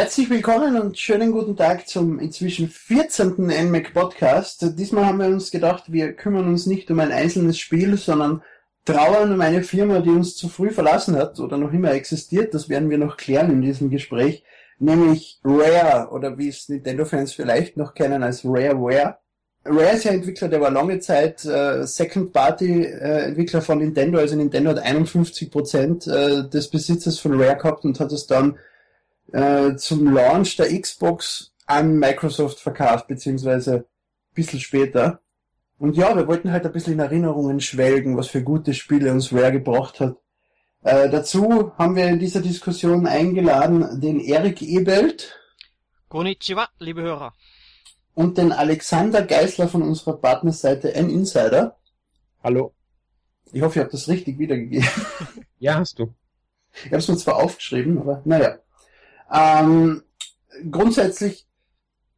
Herzlich willkommen und schönen guten Tag zum inzwischen 14. NMAC Podcast. Diesmal haben wir uns gedacht, wir kümmern uns nicht um ein einzelnes Spiel, sondern trauern um eine Firma, die uns zu früh verlassen hat oder noch immer existiert. Das werden wir noch klären in diesem Gespräch. Nämlich Rare oder wie es Nintendo-Fans vielleicht noch kennen als Rareware. Rare ist ja Entwickler, der war lange Zeit äh, Second-Party-Entwickler äh, von Nintendo. Also Nintendo hat 51% äh, des Besitzes von Rare gehabt und hat es dann äh, zum Launch der Xbox an Microsoft verkauft, beziehungsweise ein bisschen später. Und ja, wir wollten halt ein bisschen in Erinnerungen schwelgen, was für gute Spiele uns Rare gebracht hat. Äh, dazu haben wir in dieser Diskussion eingeladen den Erik Ebelt. Konnichiwa, liebe Hörer. Und den Alexander Geisler von unserer Partnerseite N-Insider. Hallo. Ich hoffe, ich habe das richtig wiedergegeben. Ja, hast du. Ich habe es mir zwar aufgeschrieben, aber naja. Ähm, grundsätzlich,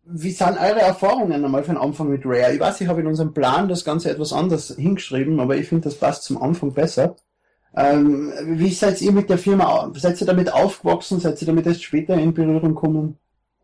wie sind eure Erfahrungen einmal für den Anfang mit Rare? Ich weiß, ich habe in unserem Plan das Ganze etwas anders hingeschrieben, aber ich finde, das passt zum Anfang besser. Ähm, wie seid ihr mit der Firma, seid ihr damit aufgewachsen? Seid ihr damit erst später in Berührung gekommen?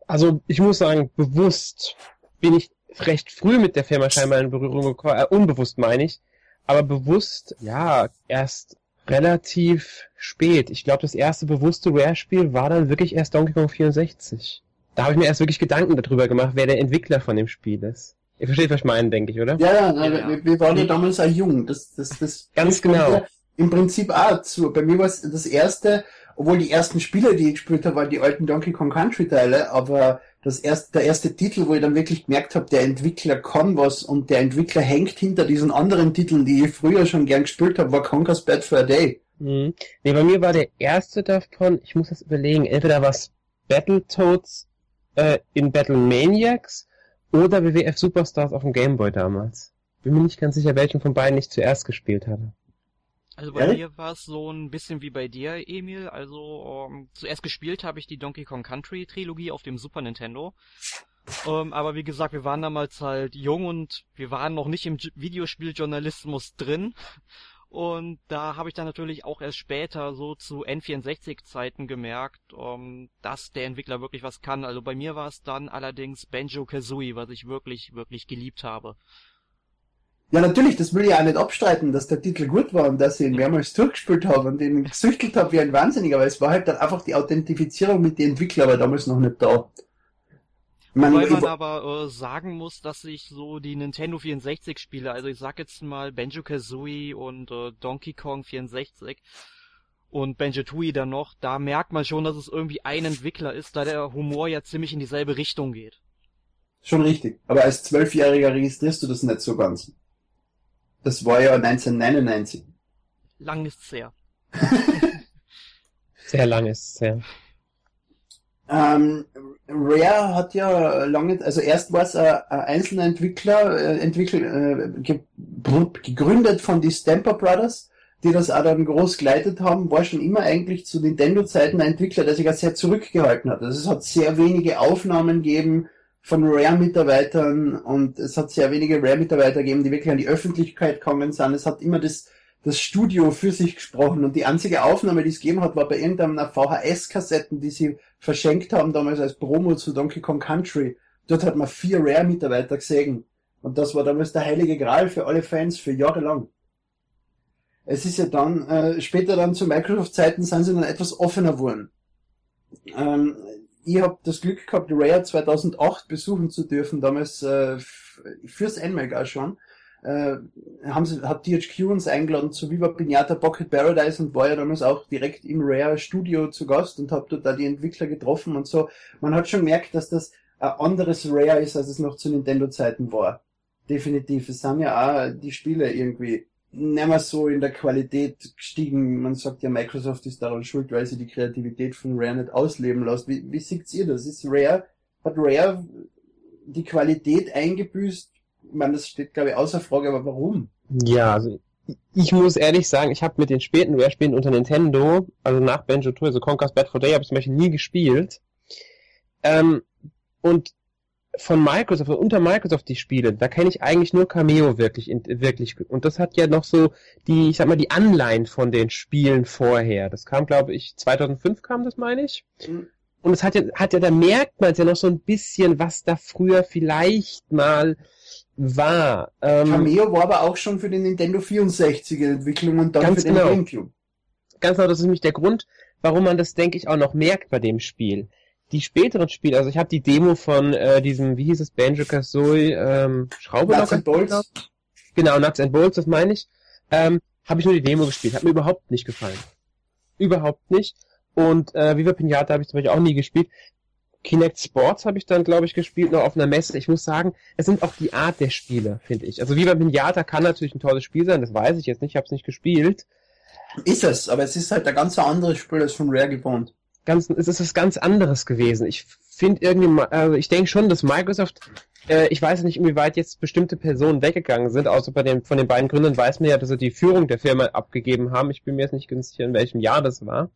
Also, ich muss sagen, bewusst bin ich recht früh mit der Firma scheinbar in Berührung gekommen, äh, unbewusst meine ich, aber bewusst, ja, erst relativ spät. Ich glaube, das erste bewusste Rare-Spiel war dann wirklich erst Donkey Kong 64. Da habe ich mir erst wirklich Gedanken darüber gemacht, wer der Entwickler von dem Spiel ist. Ihr versteht, was ich meine, denke ich, oder? Ja, ja, ja, ja. Wir, wir, waren ja damals auch jung. Das, das, das Ganz genau. Im Prinzip auch zu. Bei mir war es das erste, obwohl die ersten Spiele, die ich gespielt habe, waren die alten Donkey Kong Country Teile, aber das erste, der erste Titel, wo ich dann wirklich gemerkt habe, der Entwickler kann was und der Entwickler hängt hinter diesen anderen Titeln, die ich früher schon gern gespielt habe, war Conker's Bad for a Day. Mhm. Nee, bei mir war der erste davon, ich muss das überlegen, entweder war es Battletoads äh, in Battle Maniacs oder WWF Superstars auf dem Gameboy damals. Bin mir nicht ganz sicher, welchen von beiden ich zuerst gespielt hatte. Also bei mir war es so ein bisschen wie bei dir, Emil. Also um, ähm, zuerst gespielt habe ich die Donkey Kong Country Trilogie auf dem Super Nintendo. Ähm, aber wie gesagt, wir waren damals halt jung und wir waren noch nicht im Videospieljournalismus drin. Und da habe ich dann natürlich auch erst später so zu N64-Zeiten gemerkt, um, ähm, dass der Entwickler wirklich was kann. Also bei mir war es dann allerdings Banjo Kazooie, was ich wirklich, wirklich geliebt habe. Ja, natürlich, das will ich auch nicht abstreiten, dass der Titel gut war und dass ich ihn mehrmals durchgespielt habe und ihn gesüchtelt habe wie ein Wahnsinniger, aber es war halt dann einfach die Authentifizierung mit den Entwicklern, aber damals noch nicht da. Man, Wobei man aber äh, sagen muss, dass sich so die Nintendo 64 Spiele, also ich sag jetzt mal Banjo-Kazooie und äh, Donkey Kong 64 und Banjo-Tooie dann noch, da merkt man schon, dass es irgendwie ein Entwickler ist, da der Humor ja ziemlich in dieselbe Richtung geht. Schon richtig, aber als Zwölfjähriger registrierst du das nicht so ganz. Das war ja 1999. Lang ist's her. Sehr lang ist es her. Ähm, Rare hat ja lange, also erst war es ein, ein einzelner Entwickler, äh, entwickelt, äh, ge, gegründet von die Stamper Brothers, die das auch dann groß geleitet haben, war schon immer eigentlich zu Nintendo-Zeiten ein Entwickler, der sich auch sehr zurückgehalten hat. Also es hat sehr wenige Aufnahmen gegeben, von Rare-Mitarbeitern und es hat sehr wenige Rare-Mitarbeiter gegeben, die wirklich an die Öffentlichkeit gekommen sind. Es hat immer das, das Studio für sich gesprochen und die einzige Aufnahme, die es gegeben hat, war bei irgendeiner VHS-Kassetten, die sie verschenkt haben damals als Promo zu Donkey Kong Country. Dort hat man vier Rare-Mitarbeiter gesehen und das war damals der heilige Gral für alle Fans für Jahre lang. Es ist ja dann, äh, später dann zu Microsoft-Zeiten sind sie dann etwas offener geworden. Ähm, ich habe das Glück gehabt, Rare 2008 besuchen zu dürfen, damals äh, fürs NMAG auch schon. Äh, haben sie, hat THQ uns eingeladen zu Viva Pinata Pocket Paradise und war ja damals auch direkt im Rare Studio zu Gast und habe dort da die Entwickler getroffen und so. Man hat schon gemerkt, dass das ein anderes Rare ist, als es noch zu Nintendo-Zeiten war. Definitiv. Es sind ja auch die Spiele irgendwie nicht mehr so in der Qualität gestiegen. Man sagt ja, Microsoft ist daran schuld, weil sie die Kreativität von Rare nicht ausleben lässt. Wie, wie seht ihr das? Ist Rare, hat Rare die Qualität eingebüßt? Ich meine, das steht, glaube ich, außer Frage, aber warum? Ja, also ich muss ehrlich sagen, ich habe mit den späten Rare-Spielen unter Nintendo, also nach Banjo Tour, also Conker's Bad for Day, habe ich zum Beispiel nie gespielt. Ähm, und von Microsoft, unter Microsoft die Spiele, da kenne ich eigentlich nur Cameo wirklich, wirklich. Und das hat ja noch so die, ich sag mal, die Anleihen von den Spielen vorher. Das kam, glaube ich, 2005 kam das, meine ich. Mhm. Und es hat ja, hat ja, da merkt man ja noch so ein bisschen, was da früher vielleicht mal war. Ähm, Cameo war aber auch schon für den Nintendo 64 Entwicklung und dann für den genau. GameCube. Ganz genau, das ist nämlich der Grund, warum man das, denke ich, auch noch merkt bei dem Spiel. Die späteren Spiele, also ich habe die Demo von äh, diesem, wie hieß es, Banjo Kazooie, ähm, Schraube Nuts and Bolts. Genau, Nuts and Bolts, das meine ich. Ähm, habe ich nur die Demo gespielt, hat mir überhaupt nicht gefallen. Überhaupt nicht. Und äh, Viva Pinata habe ich zum Beispiel auch nie gespielt. Kinect Sports habe ich dann, glaube ich, gespielt, noch auf einer Messe. Ich muss sagen, es sind auch die Art der Spiele, finde ich. Also Viva Pinata kann natürlich ein tolles Spiel sein, das weiß ich jetzt nicht, ich habe es nicht gespielt. Ist es, aber es ist halt ein ganz anderes Spiel als von Rare gewohnt. Ganz, es ist was ganz anderes gewesen. Ich finde irgendwie, also ich denke schon, dass Microsoft, äh, ich weiß nicht, inwieweit jetzt bestimmte Personen weggegangen sind, außer bei den, von den beiden Gründern weiß man ja, dass sie die Führung der Firma abgegeben haben. Ich bin mir jetzt nicht ganz sicher, in welchem Jahr das war.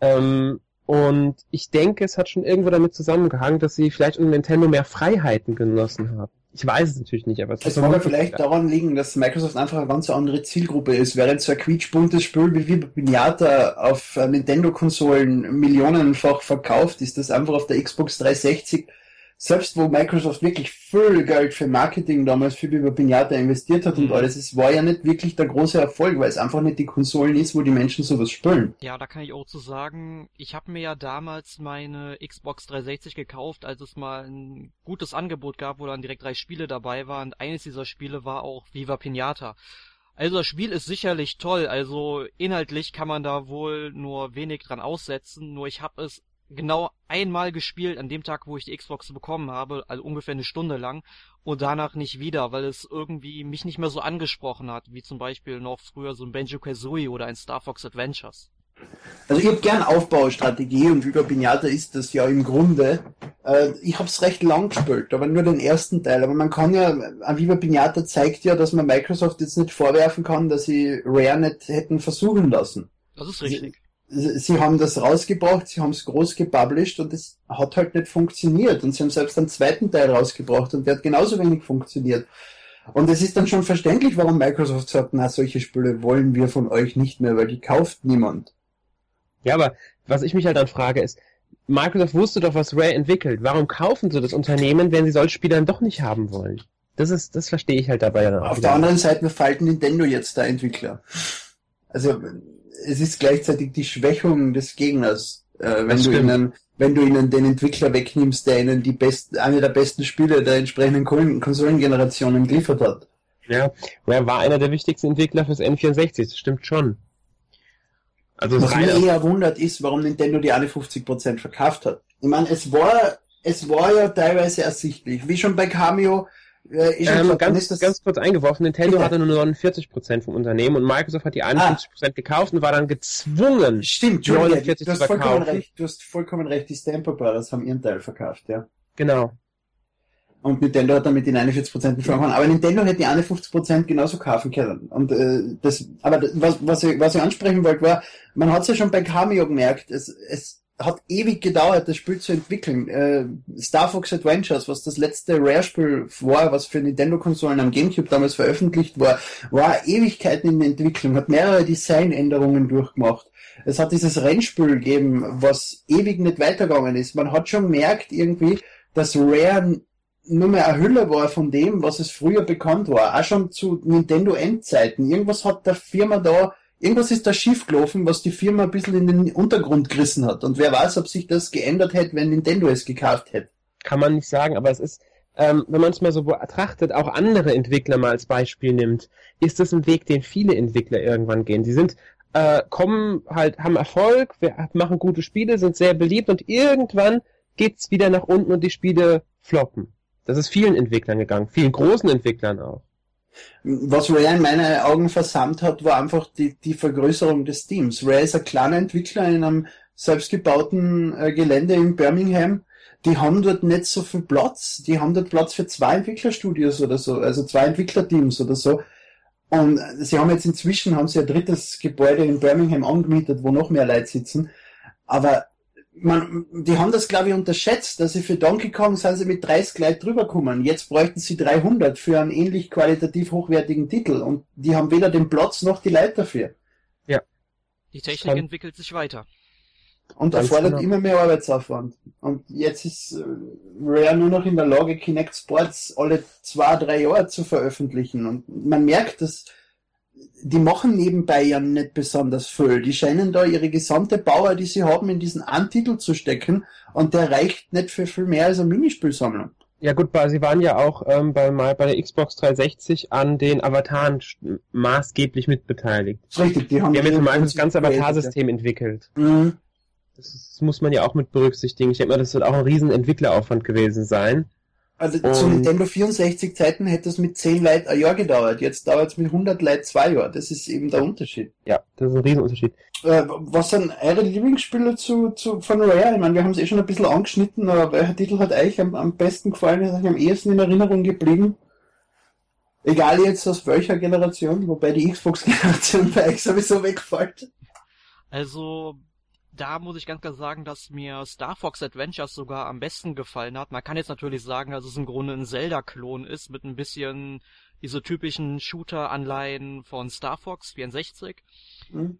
Ähm, und ich denke, es hat schon irgendwo damit zusammengehangen, dass sie vielleicht unter Nintendo mehr Freiheiten genossen haben. Ich weiß es natürlich nicht, aber es, es kann vielleicht daran liegen, dass Microsoft einfach eine ganz andere Zielgruppe ist. Während so ein quietschbuntes Spiel wie Pinata auf Nintendo-Konsolen millionenfach verkauft, ist das einfach auf der Xbox 360 selbst wo Microsoft wirklich viel Geld für Marketing damals für über Pinata investiert hat und mhm. alles, es war ja nicht wirklich der große Erfolg, weil es einfach nicht die Konsolen ist, wo die Menschen sowas spielen. Ja, da kann ich auch zu sagen, ich habe mir ja damals meine Xbox 360 gekauft, als es mal ein gutes Angebot gab, wo dann direkt drei Spiele dabei waren. Und eines dieser Spiele war auch Viva Pinata. Also das Spiel ist sicherlich toll, also inhaltlich kann man da wohl nur wenig dran aussetzen, nur ich habe es genau einmal gespielt an dem Tag, wo ich die Xbox bekommen habe, also ungefähr eine Stunde lang und danach nicht wieder, weil es irgendwie mich nicht mehr so angesprochen hat, wie zum Beispiel noch früher so ein Banjo-Kazooie oder ein Star Fox Adventures. Also ich habe gern Aufbaustrategie und Viva Pinata ist das ja im Grunde. Äh, ich habe es recht lang gespielt, aber nur den ersten Teil. Aber man kann ja, an Viva Pinata zeigt ja, dass man Microsoft jetzt nicht vorwerfen kann, dass sie Rare nicht hätten versuchen lassen. Das ist richtig sie haben das rausgebracht, sie haben es groß gepublished und es hat halt nicht funktioniert. Und sie haben selbst einen zweiten Teil rausgebracht und der hat genauso wenig funktioniert. Und es ist dann schon verständlich, warum Microsoft sagt, na, solche Spiele wollen wir von euch nicht mehr, weil die kauft niemand. Ja, aber was ich mich halt dann frage ist, Microsoft wusste doch, was Rare entwickelt. Warum kaufen sie das Unternehmen, wenn sie solche Spiele dann doch nicht haben wollen? Das ist, das verstehe ich halt dabei dann auch. Auf wieder. der anderen Seite falten Nintendo jetzt der Entwickler. Also, es ist gleichzeitig die Schwächung des Gegners, äh, wenn du ihnen, wenn du ihnen den Entwickler wegnimmst, der ihnen die best, eine der besten Spiele der entsprechenden Konsolengenerationen geliefert hat. Ja, er war einer der wichtigsten Entwickler fürs N64, das stimmt schon. Also Was mich eher wundert ist, warum Nintendo die alle 50% verkauft hat. Ich meine, es war, es war ja teilweise ersichtlich. Wie schon bei Cameo, ähm, ganz, ganz kurz eingeworfen, Nintendo hatte nur 49% vom Unternehmen und Microsoft hat die 51% ah. gekauft und war dann gezwungen, Stimmt, 49 du hast zu verkaufen. Recht, du hast vollkommen recht, die Stamper Brothers haben ihren Teil verkauft, ja. Genau. Und Nintendo hat damit die 49% beschworen. Aber Nintendo hätte die 51% genauso kaufen können. Und äh, das, aber das, was, was, ich, was ich ansprechen wollte, war, man hat es ja schon bei Cameo gemerkt, es, es hat ewig gedauert, das Spiel zu entwickeln. Äh, Star Fox Adventures, was das letzte Rare-Spiel war, was für Nintendo-Konsolen am GameCube damals veröffentlicht war, war Ewigkeiten in der Entwicklung, hat mehrere Designänderungen durchgemacht. Es hat dieses Rennspiel gegeben, was ewig nicht weitergegangen ist. Man hat schon gemerkt irgendwie, dass Rare nur mehr eine Hülle war von dem, was es früher bekannt war. Auch schon zu Nintendo Endzeiten. Irgendwas hat der Firma da irgendwas ist da schief gelaufen, was die Firma ein bisschen in den Untergrund gerissen hat. Und wer weiß, ob sich das geändert hätte, wenn Nintendo es gekauft hätte. Kann man nicht sagen, aber es ist, ähm, wenn man es mal so betrachtet, auch andere Entwickler mal als Beispiel nimmt, ist das ein Weg, den viele Entwickler irgendwann gehen. Sie sind, äh, kommen halt, haben Erfolg, machen gute Spiele, sind sehr beliebt und irgendwann geht's wieder nach unten und die Spiele floppen. Das ist vielen Entwicklern gegangen, vielen großen Entwicklern auch. Was Ray in meinen Augen versammt hat, war einfach die, die Vergrößerung des Teams. Ray ist ein kleiner Entwickler in einem selbstgebauten äh, Gelände in Birmingham. Die haben dort nicht so viel Platz. Die haben dort Platz für zwei Entwicklerstudios oder so, also zwei Entwicklerteams oder so. Und sie haben jetzt inzwischen, haben sie ein drittes Gebäude in Birmingham angemietet, wo noch mehr Leute sitzen. Aber man, die haben das glaube ich unterschätzt, dass sie für Donkey Kong sind sie mit 30 Leute drüber kommen. Jetzt bräuchten sie 300 für einen ähnlich qualitativ hochwertigen Titel und die haben weder den Platz noch die Leute dafür. Ja. Die Technik entwickelt sich weiter. Und Ganz erfordert genau. immer mehr Arbeitsaufwand. Und jetzt ist äh, Rare nur noch in der Lage, Kinect Sports alle zwei, drei Jahre zu veröffentlichen. Und man merkt, dass die machen nebenbei ja nicht besonders viel. Die scheinen da ihre gesamte Power, die sie haben, in diesen einen Titel zu stecken. Und der reicht nicht für viel mehr als eine Minispielsammlung. Ja gut, sie waren ja auch ähm, bei, mal bei der Xbox 360 an den Avataren maßgeblich mitbeteiligt. Richtig, die haben, Die haben jetzt mal das ganze Avatarsystem entwickelt. ja. Mhm. Das, ist, das muss man ja auch mit berücksichtigen. Ich denke mal, das wird auch ein riesen Entwickleraufwand gewesen sein. Also zu Und- Nintendo 64 Zeiten hätte es mit 10 Leuten ein Jahr gedauert. Jetzt dauert es mit 100 Leuten zwei Jahre. Das ist eben der Unterschied. Ja, das ist ein Riesenunterschied. Äh, was sind eure Lieblingsspiele zu, zu, von Rare? Ich meine, wir haben es eh schon ein bisschen angeschnitten, aber welcher Titel hat euch am, am besten gefallen, ist euch am ehesten in Erinnerung geblieben? Egal jetzt aus welcher Generation, wobei die Xbox-Generation bei euch sowieso wegfällt. Also, da muss ich ganz klar sagen, dass mir Star Fox Adventures sogar am besten gefallen hat. Man kann jetzt natürlich sagen, dass es im Grunde ein Zelda-Klon ist, mit ein bisschen diese typischen Shooter-Anleihen von Star Fox 64. Hm?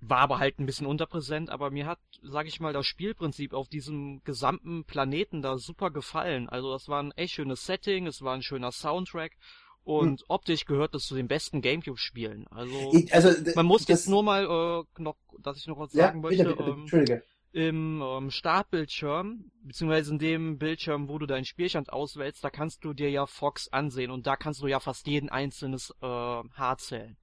War aber halt ein bisschen unterpräsent, aber mir hat, sag ich mal, das Spielprinzip auf diesem gesamten Planeten da super gefallen. Also das war ein echt schönes Setting, es war ein schöner Soundtrack und optisch gehört es zu den besten Gamecube-Spielen. Also Ich, also, man muss das, jetzt nur mal äh, noch, dass ich noch was ja, sagen möchte. bitte, bitte, ähm, Entschuldige. Im ähm, Startbildschirm, beziehungsweise in dem Bildschirm, wo du deinen Spielstand auswählst, da kannst du dir ja Fox ansehen und da kannst du ja fast jeden einzelnes äh, Haar zählen.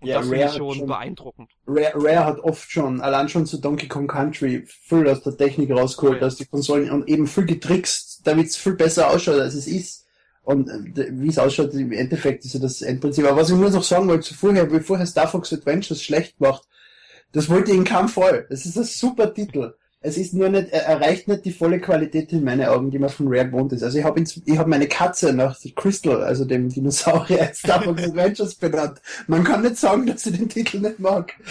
Und Ja, das finde Rare ich hat schon schon- beeindruckend. Rare, Rare hat oft schon, allein schon zu Donkey Kong Country, viel aus der Technik rausgeholt, Oh ja. aus die Konsolen und eben viel getrickst, damit es viel besser ausschaut, als es ist. Und äh, wie es ausschaut, im Endeffekt ist ja das Endprinzip. Aber was ich nur noch sagen wollte, vorher, wie vorher Star Fox Adventures schlecht gemacht, das wollte ich in keinem Fall. Es ist ein super Titel. Es ist nur nicht, er erreicht nicht die volle Qualität in meinen Augen, die man von Rare gewohnt ist. Also ich habe ich hab meine Katze nach Crystal, also dem Dinosaurier in Star Fox Adventures benannt. Man kann nicht sagen, dass ich den Titel nicht mag.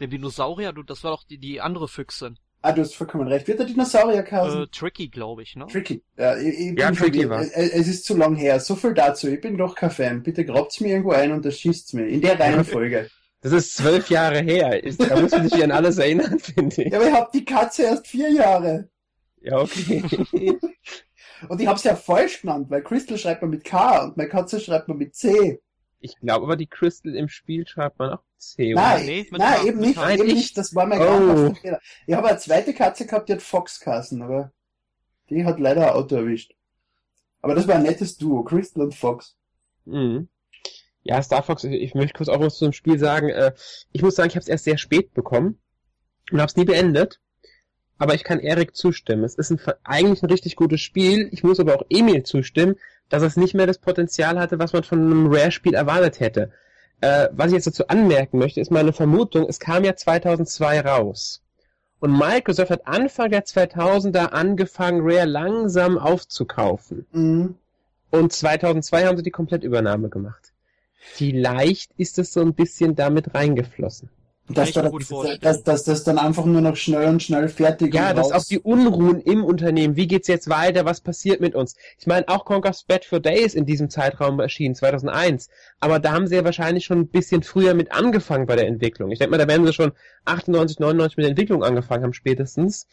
Dem Dinosaurier, du, das war doch die, die andere Füchsin. Ah, du hast vollkommen recht. Wird der Dinosaurier Kasen? Äh, Tricky, glaube ich, ne? Tricky. Ja, ich, ich Ja, Tricky war. Es, ist zu lang her. So viel dazu. Ich bin doch kein Fan. Bitte grabt's mir irgendwo ein und erschießt's mir. In der Reihenfolge. Das ist zwölf Jahre her. Ist, da muss man sich an alles erinnern, finde ich. ja, aber ich hab die Katze erst vier Jahre. Ja, okay. Und ich hab's ja falsch genannt, weil Crystal schreibt man mit K und meine Katze schreibt man mit C. Ich glaube aber, die Crystal im Spiel schreibt man auch C. oder? Nein, Nee, mit nein, eben nicht, K. eben Nein, nicht. Das war mein Oh. Fehler. Ich habe eine zweite Katze gehabt, die hat Fox Kassen, aber die hat leider ein Auto erwischt. Aber das war ein nettes Duo, Crystal und Fox. Mhm. Ja, Star Fox, ich, ich möchte kurz auch was zu dem Spiel sagen. Äh, ich muss sagen, ich habe es erst sehr spät bekommen und habe es nie beendet. Aber ich kann Erik zustimmen. Es ist ein, eigentlich ein richtig gutes Spiel. Ich muss aber auch Emil zustimmen, dass es nicht mehr das Potenzial hatte, was man von einem Rare-Spiel erwartet hätte. Äh, was ich jetzt dazu anmerken möchte, ist meine Vermutung, es kam ja 2002 raus. Und Microsoft hat Anfang der 2000er angefangen, Rare langsam aufzukaufen. Mhm. Und 2002 haben sie die Komplettübernahme gemacht. Vielleicht ist es so ein bisschen damit reingeflossen. Dass, da, dass, dass, das dann einfach nur noch schnell und schnell fertig Ja, dass auch die Unruhen im Unternehmen, wie geht's jetzt weiter, was passiert mit uns? Ich meine, auch Conquer's Bad for Days in diesem Zeitraum erschienen, 2001. Aber da haben sie ja wahrscheinlich schon ein bisschen früher mit angefangen bei der Entwicklung. Ich denke mal, da werden sie schon 98, 99 mit der Entwicklung angefangen haben spätestens.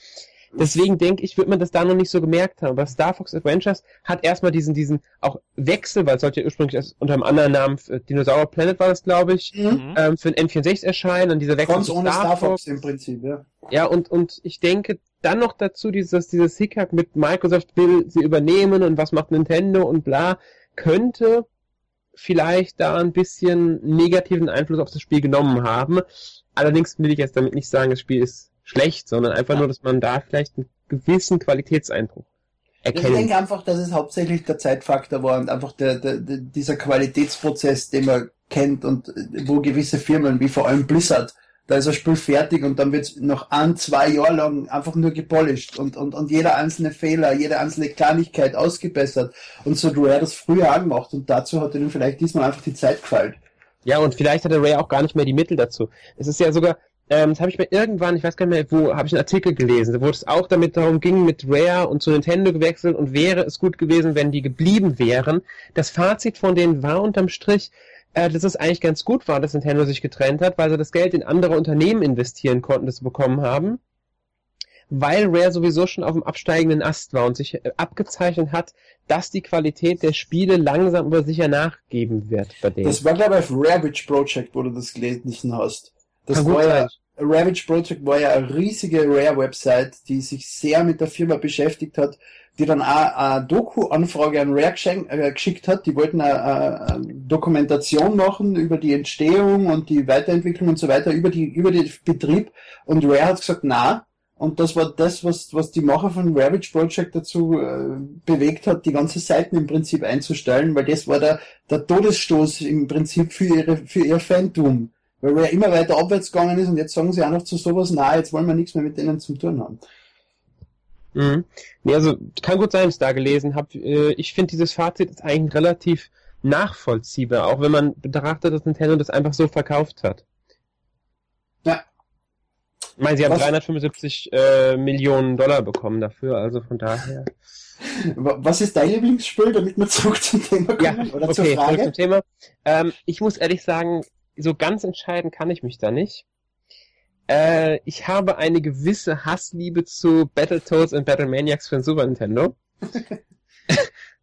Deswegen denke ich, wird man das da noch nicht so gemerkt haben. Aber Star Fox Adventures hat erstmal diesen, diesen auch Wechsel, weil es sollte ja ursprünglich erst unter einem anderen Namen, Dinosaur Planet war das, glaube ich, Mhm. Mhm. ähm, für den N64 erscheinen, dann dieser Wechsel Ganz zu ohne Star Fox im Prinzip, ja. Ja, und, und ich denke dann noch dazu, dieses, dieses Hickhack mit Microsoft will sie übernehmen und was macht Nintendo und bla, könnte vielleicht da ein bisschen negativen Einfluss auf das Spiel genommen haben. Allerdings will ich jetzt damit nicht sagen, das Spiel ist schlecht, sondern einfach nur, dass man da vielleicht einen gewissen Qualitätseinbruch Ich erkennt. denke einfach, dass es hauptsächlich der Zeitfaktor war und einfach der, der, der, dieser Qualitätsprozess, den man kennt und äh, wo gewisse Firmen, wie vor allem Blizzard, da ist ein Spiel fertig und dann wird noch ein, zwei Jahre lang einfach nur gepolished und, und, und jeder einzelne Fehler, jede einzelne Kleinigkeit ausgebessert. Und so du er das früher angemacht und dazu hat ihnen vielleicht diesmal einfach die Zeit gefällt. Ja, und vielleicht hat der Ray auch gar nicht mehr die Mittel dazu. Es ist ja sogar, ähm, das habe ich mir irgendwann, ich weiß gar nicht mehr, wo, habe ich einen Artikel gelesen, wo es auch damit darum ging, mit Rare und zu Nintendo gewechselt und wäre es gut gewesen, wenn die geblieben wären. Das Fazit von denen war unterm Strich, äh, dass es eigentlich ganz gut war, dass Nintendo sich getrennt hat, weil sie das Geld in andere Unternehmen investieren konnten, das sie bekommen haben. Weil Rare sowieso schon auf dem absteigenden Ast war und sich äh, abgezeichnet hat, dass die Qualität der Spiele langsam aber sicher nachgeben wird bei denen. Das war, glaube ich, auf Ravage Project, wo du das gelesen hast. Das war ja. Ravage Project war ja eine riesige Rare-Website, die sich sehr mit der Firma beschäftigt hat, die dann auch eine Doku-Anfrage an Rare äh, geschickt hat. Die wollten eine, eine, Dokumentation machen über die Entstehung und die Weiterentwicklung und so weiter, über die, über den Betrieb. Und Rare hat gesagt, na. Und das war das, was, was die Macher von Ravage Project dazu äh, bewegt hat, die ganze Seiten im Prinzip einzustellen, weil das war der, der Todesstoß im Prinzip für ihre, für ihr Phantom. Weil Rare immer weiter abwärts gegangen ist und jetzt sagen sie auch noch zu sowas, na, jetzt wollen wir nichts mehr mit denen zu tun haben. Mhm. Nee, also kann gut sein, dass ich da gelesen habe. Äh, ich finde dieses Fazit ist eigentlich relativ nachvollziehbar, auch wenn man betrachtet, dass Nintendo das einfach so verkauft hat. Ja. Ich meine, sie haben Was- 375 äh, Millionen Dollar bekommen dafür, also von daher. Wa- Was ist dein Lieblingsspiel, damit wir zurück zum Thema Ja, kommen? Oder okay, zur zurück Frage? zum Thema. Ähm, ich muss ehrlich sagen, so ganz entscheiden kann ich mich da nicht. Äh, ich habe eine gewisse Hassliebe zu Battletoads und Battlemaniacs für den Super Nintendo.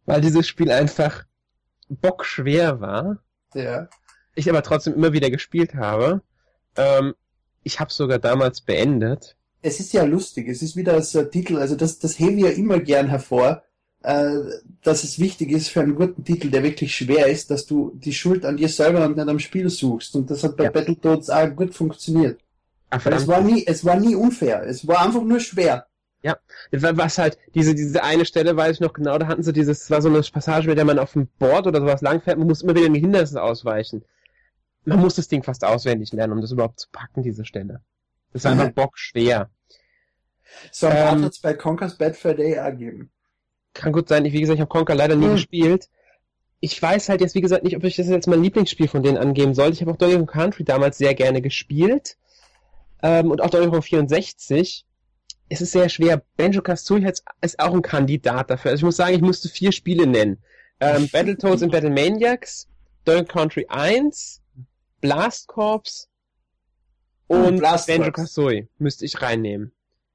weil dieses Spiel einfach bockschwer war. Ja. Ich aber trotzdem immer wieder gespielt habe. Ähm, ich habe sogar damals beendet. Es ist ja lustig, es ist wieder so ein Titel, also das, das hebe ich ja immer gern hervor, dass es wichtig ist für einen guten Titel, der wirklich schwer ist, dass du die Schuld an dir selber und nicht am Spiel suchst. Und das hat bei Ja. Battletoads auch gut funktioniert. Weil es war nie, es war nie unfair. Es war einfach nur schwer. Was halt, diese, diese eine Stelle weiß ich noch genau, da hatten sie dieses, war so eine Passage, mit der man auf dem Board oder sowas langfährt, man muss immer wieder in die Hindernisse ausweichen. Man muss das Ding fast auswendig lernen, um das überhaupt zu packen, diese Stelle. Das ist einfach Mhm. bockschwer. So Ähm, hat es bei Conker's Bad Fur Day gegeben. Kann gut sein, ich, wie gesagt, ich habe Conker leider nie Hm. gespielt. Ich weiß halt jetzt, wie gesagt, nicht, ob ich das jetzt mein Lieblingsspiel von denen angeben sollte. Ich habe auch Donkey Kong Country damals sehr gerne gespielt. Ähm, und auch Donkey Kong 64. Es ist sehr schwer. Banjo Kazooie ist auch ein Kandidat dafür. Also ich muss sagen, ich musste vier Spiele nennen. Ähm, Battletoads und Battlemaniacs, Donkey Kong Country 1, Blast Corps Hm, und Blast Banjo. Kazooie müsste ich reinnehmen.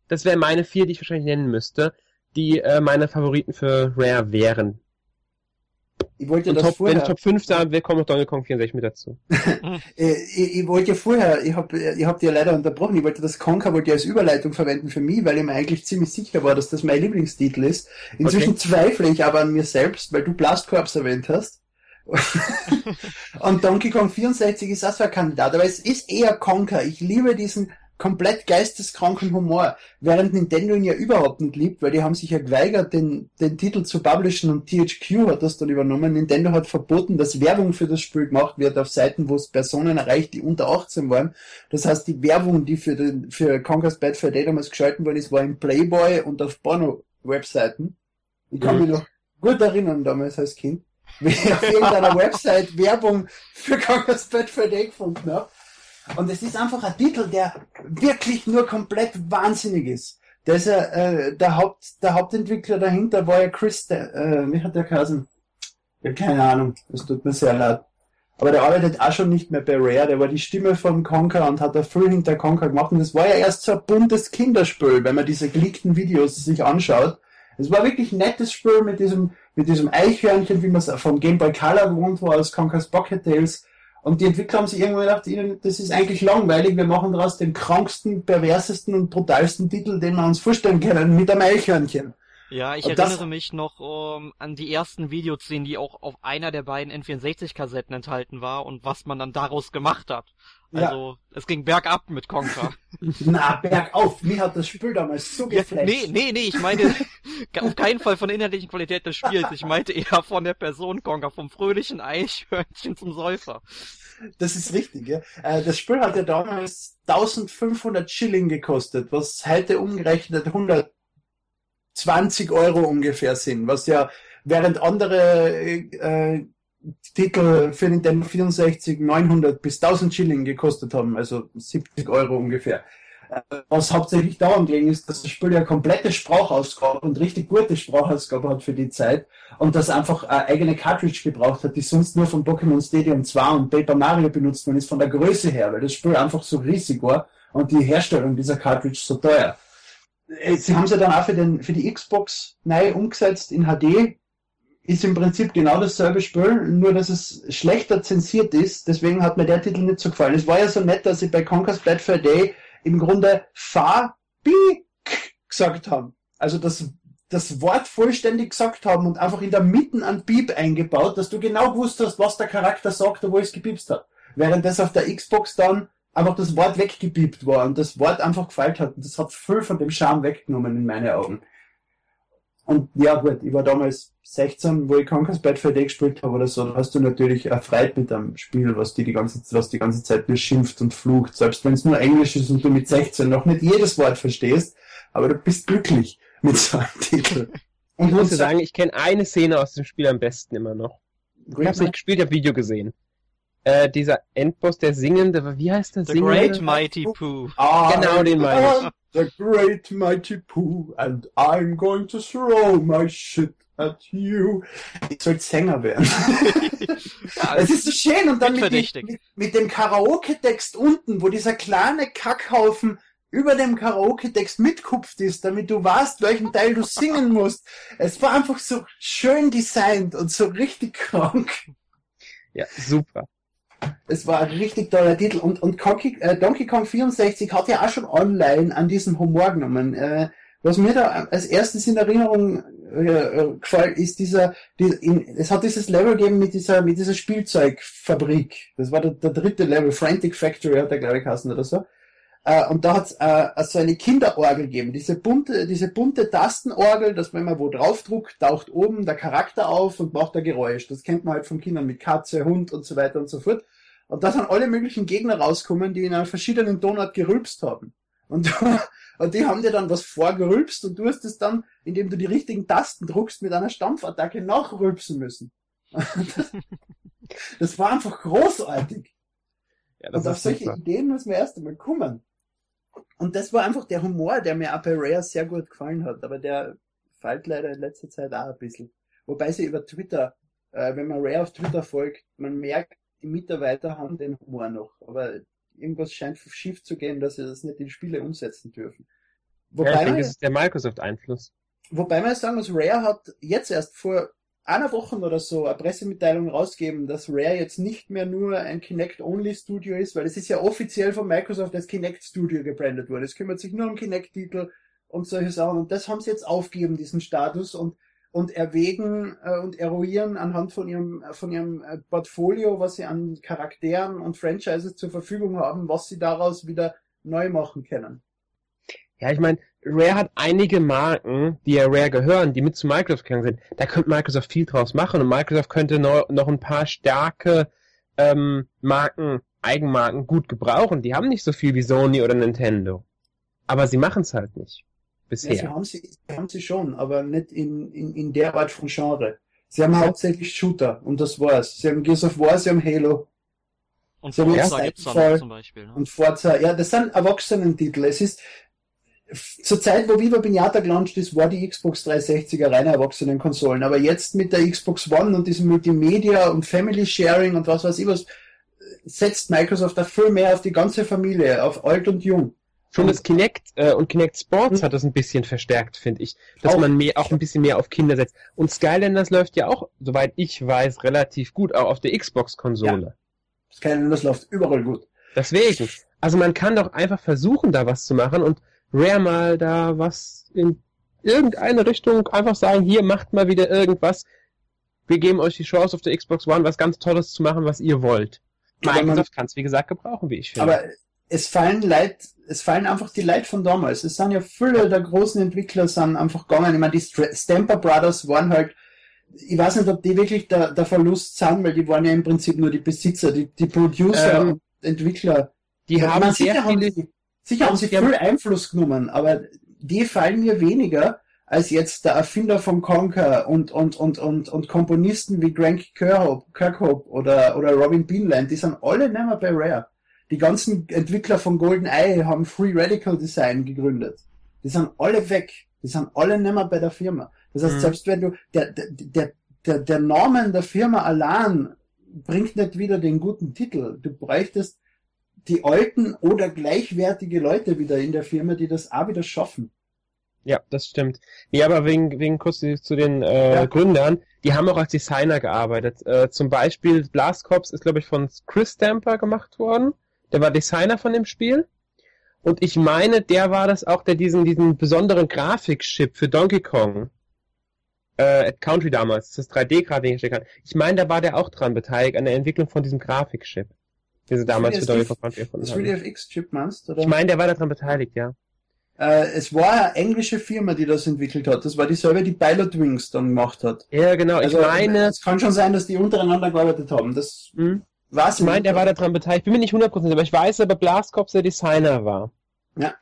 Das wären meine vier, die ich wahrscheinlich nennen müsste, die äh, meine Favoriten für Rare wären. Ich wollte Und das Top, wenn vorher, ich Top 5 da kommt noch Donkey Kong 64 mit dazu. äh, ich, ich wollte vorher, ich habe ich hab dir leider unterbrochen, ich wollte das Conker wollte ich als Überleitung verwenden für mich, weil ich mir eigentlich ziemlich sicher war, dass das mein Lieblingstitel ist. Inzwischen zweifle ich aber an mir selbst, weil du Blast Corps erwähnt hast. Und Donkey Kong 64 ist auch so ein Kandidat, aber es ist eher Conker. Ich liebe diesen komplett geisteskranken Humor, während Nintendo ihn ja überhaupt nicht liebt, weil die haben sich ja geweigert, den, den Titel zu publishen und THQ hat das dann übernommen. Nintendo hat verboten, dass Werbung für das Spiel gemacht wird auf Seiten, wo es Personen erreicht, die unter 18 waren. Das heißt, die Werbung, die für den, für Conker's Bad Fur Day damals geschalten worden ist, war im Playboy und auf Porno-Webseiten. Ich kann mich noch gut erinnern damals als Kind, wie ich auf irgendeiner Website Werbung für Conker's Bad Fur Day gefunden habe. Und es ist einfach ein Titel, der wirklich nur komplett wahnsinnig ist. Der, ist ja, äh, der, Haupt, der Hauptentwickler dahinter war ja Chris, der, äh, wie hat der geheißen? Ich hab keine Ahnung, das tut mir sehr leid. Aber der arbeitet auch schon nicht mehr bei Rare, der war die Stimme von Conker und hat da viel hinter Conker gemacht und das war ja erst so ein buntes Kinderspiel, wenn man diese geleakten Videos sich anschaut. Es war wirklich ein nettes Spiel mit diesem, mit diesem Eichhörnchen, wie man es vom Game Boy Color gewohnt war, aus Conker's Pocket Tales. Und die Entwickler haben sich irgendwann gedacht, das ist eigentlich langweilig, wir machen daraus den kranksten, perversesten und brutalsten Titel, den wir uns vorstellen können, mit einem Eichhörnchen. Ja, ich Und das- erinnere mich noch ähm, an die ersten Videoszenen, die auch auf einer der beiden N64-Kassetten enthalten war und was man dann daraus gemacht hat. Ja. Also, es ging bergab mit Conker. Na, bergauf, mir hat das Spiel damals so ja, geflasht. nee, nee, nee, ich meine auf keinen Fall von der inhaltlichen Qualität des Spiels. Ich meinte eher von der Person Conker, vom fröhlichen Eichhörnchen zum Säufer. Das ist richtig, ja. Äh, Das Spiel hat ja damals 1500 Schilling gekostet, was heute umgerechnet 120 Euro ungefähr sind, was ja während andere äh, Titel für Nintendo 64 900 bis 1000 Schilling gekostet haben, also 70 Euro ungefähr. was hauptsächlich daran ging, ist, dass das Spiel ja komplette Sprachausgabe und richtig gute Sprachausgabe hat für die Zeit und das einfach eine eigene Cartridge gebraucht hat, die sonst nur von Pokémon Stadium 2 und Paper Mario benutzt worden ist, von der Größe her, weil das Spiel einfach so riesig war und die Herstellung dieser Cartridge so teuer. Äh, sie haben sie dann auch für, den, für die Xbox neu umgesetzt in HD. Ist im Prinzip genau dasselbe Spiel, nur dass es schlechter zensiert ist. Deswegen hat mir der Titel nicht so gefallen. Es war ja so nett, dass sie bei Conker's Bad Fur Day im Grunde Fabi gesagt haben. Also das, das Wort vollständig gesagt haben und einfach in der Mitte ein Piep eingebaut, dass du genau gewusst hast, was der Charakter sagt, wo es gepiepst hat. Während das auf der Xbox dann einfach das Wort weggepiept war und das Wort einfach gefeilt hat. Und das hat viel von dem Charme weggenommen in meine Augen. Und ja gut, ich war damals 16, wo ich Conquer's Bad for Day gespielt habe oder so, da hast du natürlich erfreut mit einem Spiel, was die, die ganze, was die ganze Zeit nur schimpft und flucht, selbst wenn es nur Englisch ist und du mit 16 noch nicht jedes Wort verstehst, aber du bist glücklich mit so einem Titel. Und ich muss sagen, ich kenne eine Szene aus dem Spiel am besten immer noch. Ich habe nicht gespielt, ich habe Video gesehen äh, dieser Endboss, der singende, wie heißt der The singende? Great Mighty Pooh. Ah, genau, den meine ich. The Great Mighty Pooh and I'm going to throw my shit at you. Ich soll Sänger werden. ja, es ist so schön und dann mit, die, mit, mit dem Karaoke-Text unten, wo dieser kleine Kackhaufen über dem Karaoke-Text mitkupft ist, damit du weißt, welchen Teil du singen musst. Es war einfach so schön designt und so richtig krank. Ja, super. Es war ein richtig toller Titel und, und Donkey, äh, Donkey Kong 64 hat ja auch schon online an diesem Humor genommen. Äh, was mir da als erstes in Erinnerung äh, äh gefällt, ist dieser, die, in, es hat dieses Level gegeben mit dieser, mit dieser Spielzeugfabrik. Das war der, der dritte Level, Frantic Factory hat der glaube ich heißen oder so. Äh, und da hat es äh, so eine Kinderorgel gegeben, diese bunte, diese bunte Tastenorgel, dass wenn man wo draufdruckt, taucht oben der Charakter auf und macht ein Geräusch. Das kennt man halt von Kindern mit Katze, Hund und so weiter und so fort. Und da sind alle möglichen Gegner rauskommen, die in einer verschiedenen Tonart gerülpst haben. Und, und die haben dir dann was vorgerülpst und du hast es dann, indem du die richtigen Tasten druckst, mit einer Stampfattacke nachrülpsen müssen. Das, das, war einfach großartig. Ja, und auf solche super. Ideen müssen wir erst einmal kommen. Und das war einfach der Humor, der mir auch bei Rare sehr gut gefallen hat. Aber der fällt leider in letzter Zeit auch ein bisschen. Wobei sie über Twitter, äh, wenn man Rare auf Twitter folgt, man merkt, die Mitarbeiter haben den Humor noch, aber irgendwas scheint schief zu gehen, dass sie das nicht in Spiele umsetzen dürfen. Wobei ja, ich denke, das ist der Microsoft-Einfluss. Wobei man sagen muss, Rare hat jetzt erst vor einer Woche oder so eine Pressemitteilung rausgeben, dass Rare jetzt nicht mehr nur ein Kinect-Only-Studio ist, weil es ist ja offiziell von Microsoft als Kinect-Studio gebrandet worden. Es kümmert sich nur um Kinect-Titel und solche Sachen. Und das haben sie jetzt aufgegeben, diesen Status. Und und erwägen äh, und eruieren anhand von ihrem, von ihrem äh, Portfolio, was sie an Charakteren und Franchises zur Verfügung haben, was sie daraus wieder neu machen können. Ja, ich meine, Rare hat einige Marken, die ja Rare gehören, die mit zu Microsoft gegangen sind. Da könnte Microsoft viel draus machen und Microsoft könnte noch, noch ein paar starke ähm, Marken, Eigenmarken gut gebrauchen. Die haben nicht so viel wie Sony oder Nintendo. Aber sie machen es halt nicht bisher. Ja, sie, haben sie, sie haben sie schon, aber nicht in, in, in der Art von Genre. Sie haben hauptsächlich Shooter und das war's. Sie haben Gears of War, sie haben Halo. Und Forza gibt's dann zum Beispiel. Ne? Und Forza, ja, das sind Erwachsenentitel. Es ist, zur Zeit, wo Viva Pinata gelauncht ist, war die Xbox 360 eine reine Erwachsenenkonsolen. Aber jetzt mit der Xbox One und diesem Multimedia und Family Sharing und was weiß ich was, setzt Microsoft da viel mehr auf die ganze Familie, auf alt und jung. Schon das Kinect äh, und Kinect Sports mhm. hat das ein bisschen verstärkt, finde ich. Dass auch. man mehr, auch ein bisschen mehr auf Kinder setzt. Und Skylanders läuft ja auch, soweit ich weiß, relativ gut, auch auf der Xbox-Konsole. Ja. Skylanders läuft überall gut. Deswegen. Also man kann doch einfach versuchen, da was zu machen und Rare mal da was in irgendeine Richtung einfach sagen, hier macht mal wieder irgendwas. Wir geben euch die Chance auf der Xbox One was ganz Tolles zu machen, was ihr wollt. Microsoft kann es, wie gesagt, gebrauchen, wie ich finde. Aber es fallen Leute, es fallen einfach die Leute von damals. Es sind ja viele der großen Entwickler sind einfach gegangen. Ich meine, die Stamper Brothers waren halt, ich weiß nicht, ob die wirklich der, der Verlust sind, weil die waren ja im Prinzip nur die Besitzer, die, die Producer ähm, und Entwickler. Die haben sicher, haben sie, sicher haben sie viel Einfluss genommen, aber die fallen mir weniger als jetzt der Erfinder von Conker und, und, und, und, und Komponisten wie Grant Kirkhope, Kirkhope oder, oder Robin Beanland. Die sind alle nicht mehr bei Rare Die ganzen Entwickler von GoldenEye haben Free Radical Design gegründet. Die sind alle weg. Die sind alle nimmer bei der Firma. Das heißt, mhm. selbst wenn du, der, der, der, der Namen der Firma allein bringt nicht wieder den guten Titel. Du bräuchtest die alten oder gleichwertige Leute wieder in der Firma, die das auch wieder schaffen. Ja, das stimmt. Nee, aber wegen, wegen kurz zu den äh, ja. Gründern, die haben auch als Designer gearbeitet. Äh, zum Beispiel Blast Corps ist, glaube ich, von Chris Stamper gemacht worden. Der war Designer von dem Spiel. Und ich meine, der war das auch, der diesen, diesen besonderen Grafikchip für Donkey Kong äh, at Country damals, das 3D-Grafik hingestellt hat. Ich meine, da war der auch dran beteiligt an der Entwicklung von diesem Grafikchip. Den sie damals für Donkey Kong Country erfunden haben. Das 3DFX-Chip meinst, oder? Ich meine, der war daran beteiligt, ja. Äh, es war eine englische Firma, die das entwickelt hat. Das war dieselbe, die Pilot Wings dann gemacht hat. Ja, genau. Also, ich meine. Es kann schon sein, dass die untereinander gearbeitet haben. Das hm. war's. Ich meine, der war daran beteiligt. Bin mir nicht 100%, aber ich weiß, aber Blaskops der Designer war. Ja.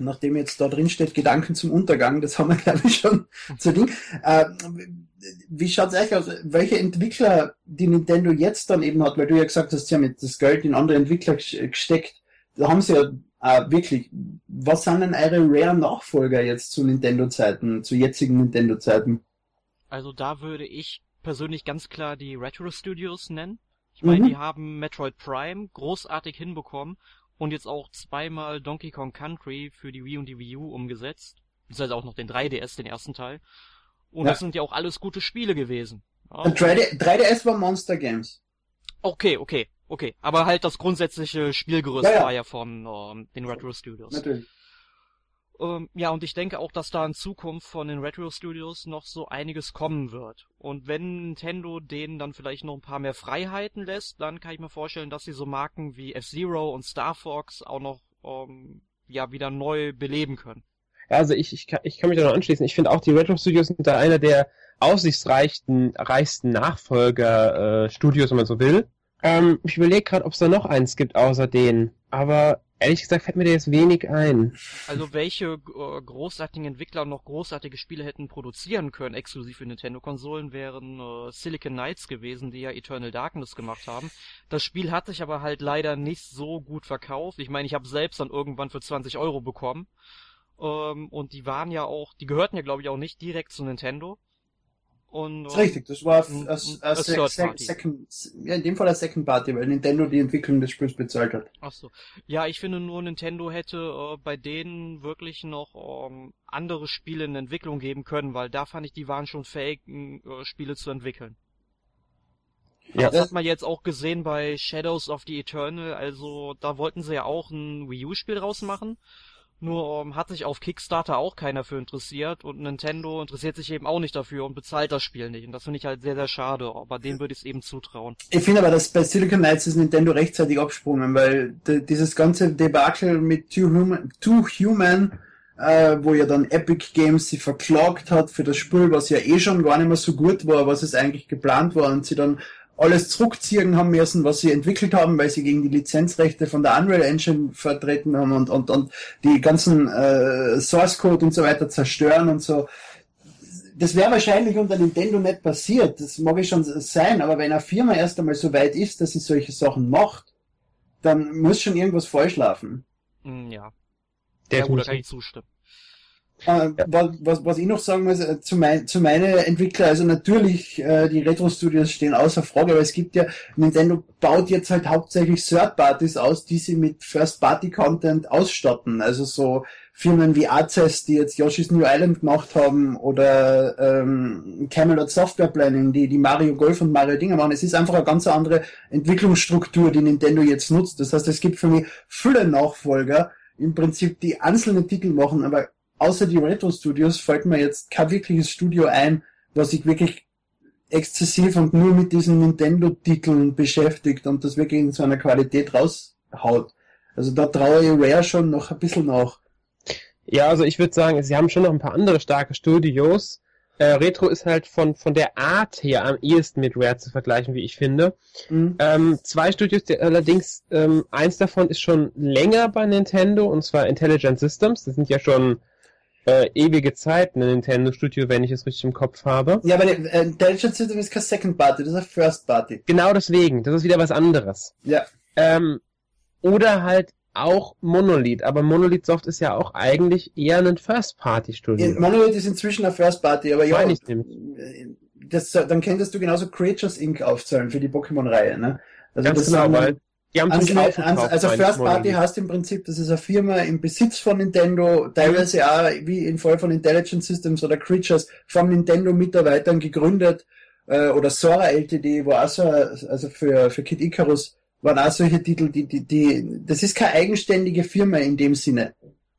Nachdem jetzt da drin steht, Gedanken zum Untergang, das haben wir, glaube ich, schon zu Ding. Äh, wie schaut's eigentlich aus? Welche Entwickler die Nintendo jetzt dann eben hat, weil du ja gesagt hast, sie haben das Geld in andere Entwickler gesteckt. Da haben sie ja äh, wirklich, was sind denn eure Rare-Nachfolger jetzt zu Nintendo-Zeiten, zu jetzigen Nintendo-Zeiten? Also da würde ich persönlich ganz klar die Retro Studios nennen. Ich meine, mhm. die haben Metroid Prime großartig hinbekommen und jetzt auch zweimal Donkey Kong Country für die Wii und die Wii U umgesetzt. Beziehungsweise auch noch den 3DS, den ersten Teil. Und ja. das sind ja auch alles gute Spiele gewesen. Ja. 3D, 3DS war Monster Games. Okay, okay. Okay, aber halt das grundsätzliche Spielgerüst ja, war ja von ähm, den Retro Studios. Natürlich. Ähm, ja, und ich denke auch, dass da in Zukunft von den Retro Studios noch so einiges kommen wird. Und wenn Nintendo denen dann vielleicht noch ein paar mehr Freiheiten lässt, dann kann ich mir vorstellen, dass sie so Marken wie F-Zero und Star Fox auch noch ähm, ja wieder neu beleben können. Ja, also ich, ich, kann, ich kann mich da noch anschließen. Ich finde auch, die Retro Studios sind da einer der aussichtsreichsten reichsten Nachfolger-Studios, äh, wenn man so will. Ähm, ich überlege gerade, ob es da noch eins gibt außer den. Aber ehrlich gesagt fällt mir da jetzt wenig ein. Also welche äh, großartigen Entwickler noch großartige Spiele hätten produzieren können, exklusiv für Nintendo-Konsolen, wären äh, Silicon Knights gewesen, die ja Eternal Darkness gemacht haben. Das Spiel hat sich aber halt leider nicht so gut verkauft. Ich meine, ich habe selbst dann irgendwann für 20 Euro bekommen. Ähm, und die waren ja auch, die gehörten ja glaube ich auch nicht direkt zu Nintendo. Und, das ist richtig, das war als, als, als Second, ja, in dem Fall als Second Party, weil Nintendo die Entwicklung des Spiels bezahlt hat. Ach so. Ja, ich finde nur, Nintendo hätte äh, bei denen wirklich noch ähm, andere Spiele in Entwicklung geben können, weil da fand ich, die waren schon fähig, äh, Spiele zu entwickeln. Ja, das, das hat man jetzt auch gesehen bei Shadows of the Eternal, also da wollten sie ja auch ein Wii U-Spiel rausmachen. Nur ähm, hat sich auf Kickstarter auch keiner für interessiert und Nintendo interessiert sich eben auch nicht dafür und bezahlt das Spiel nicht. Und das finde ich halt sehr, sehr schade. Aber dem würde ich es eben zutrauen. Ich finde aber, dass bei Silicon Knights ist Nintendo rechtzeitig abgesprungen, weil dieses ganze Debakel mit Too Human, Too Human äh, wo ja dann Epic Games sie verklagt hat für das Spiel, was ja eh schon gar nicht mehr so gut war, was es eigentlich geplant war und sie dann alles zurückziehen haben müssen, was sie entwickelt haben, weil sie gegen die Lizenzrechte von der Unreal Engine vertreten haben und, und, und die ganzen äh, Source Code und so weiter zerstören und so. Das wäre wahrscheinlich unter Nintendo nicht passiert, das mag ich schon sein, aber wenn eine Firma erst einmal so weit ist, dass sie solche Sachen macht, dann muss schon irgendwas falsch laufen. Mm, ja. Der ja, kann ich zustimmen. Äh, was, was, was ich noch sagen muss, äh, zu, mein, zu meinen Entwickler, also natürlich, äh, die Retro-Studios stehen außer Frage, aber es gibt ja, Nintendo baut jetzt halt hauptsächlich Third-Parties aus, die sie mit First-Party-Content ausstatten. Also so Firmen wie Access, die jetzt Yoshi's New Island gemacht haben, oder ähm, Camelot Software Planning, die, die Mario Golf und Mario Dinger machen. Es ist einfach eine ganz andere Entwicklungsstruktur, die Nintendo jetzt nutzt. Das heißt, es gibt für mich viele Nachfolger, im Prinzip die einzelne Titel machen, aber außer die Retro Studios fällt mir jetzt kein wirkliches Studio ein, was sich wirklich exzessiv und nur mit diesen Nintendo-Titeln beschäftigt und das wirklich in so einer Qualität raushaut. Also da traue ich Rare schon noch ein bisschen nach. Ja, also ich würde sagen, sie haben schon noch ein paar andere starke Studios. Äh, Retro ist halt von, von der Art her am ehesten mit Rare zu vergleichen, wie ich finde. Mhm. Ähm, zwei Studios, die, allerdings, ähm, eins davon ist schon länger bei Nintendo, und zwar Intelligent Systems. Das sind ja schon äh, ewige Zeit ein Nintendo Studio, wenn ich es richtig im Kopf habe. Ja, aber äh, Intelligent System ist kein Second Party, das ist ein First Party. Genau deswegen, das ist wieder was anderes. Ja. Ähm, Oder halt auch Monolith, aber Monolith Soft ist ja auch eigentlich eher ein First-Party-Studio. Monolith ist inzwischen ein First-Party, aber ja, ich das, dann könntest du genauso Creatures Inc. aufzahlen für die Pokémon-Reihe. Ne? Also Ganz genau, sind- weil die haben aufgekauft. also First Party heißt im Prinzip, das ist eine Firma im Besitz von Nintendo, teilweise auch wie in Fall von Intelligent Systems oder Creatures von Nintendo-Mitarbeitern gegründet, äh, oder Sora LTD, wo auch so, also für, für Kid Icarus waren auch solche Titel, die, die, die, das ist keine eigenständige Firma in dem Sinne.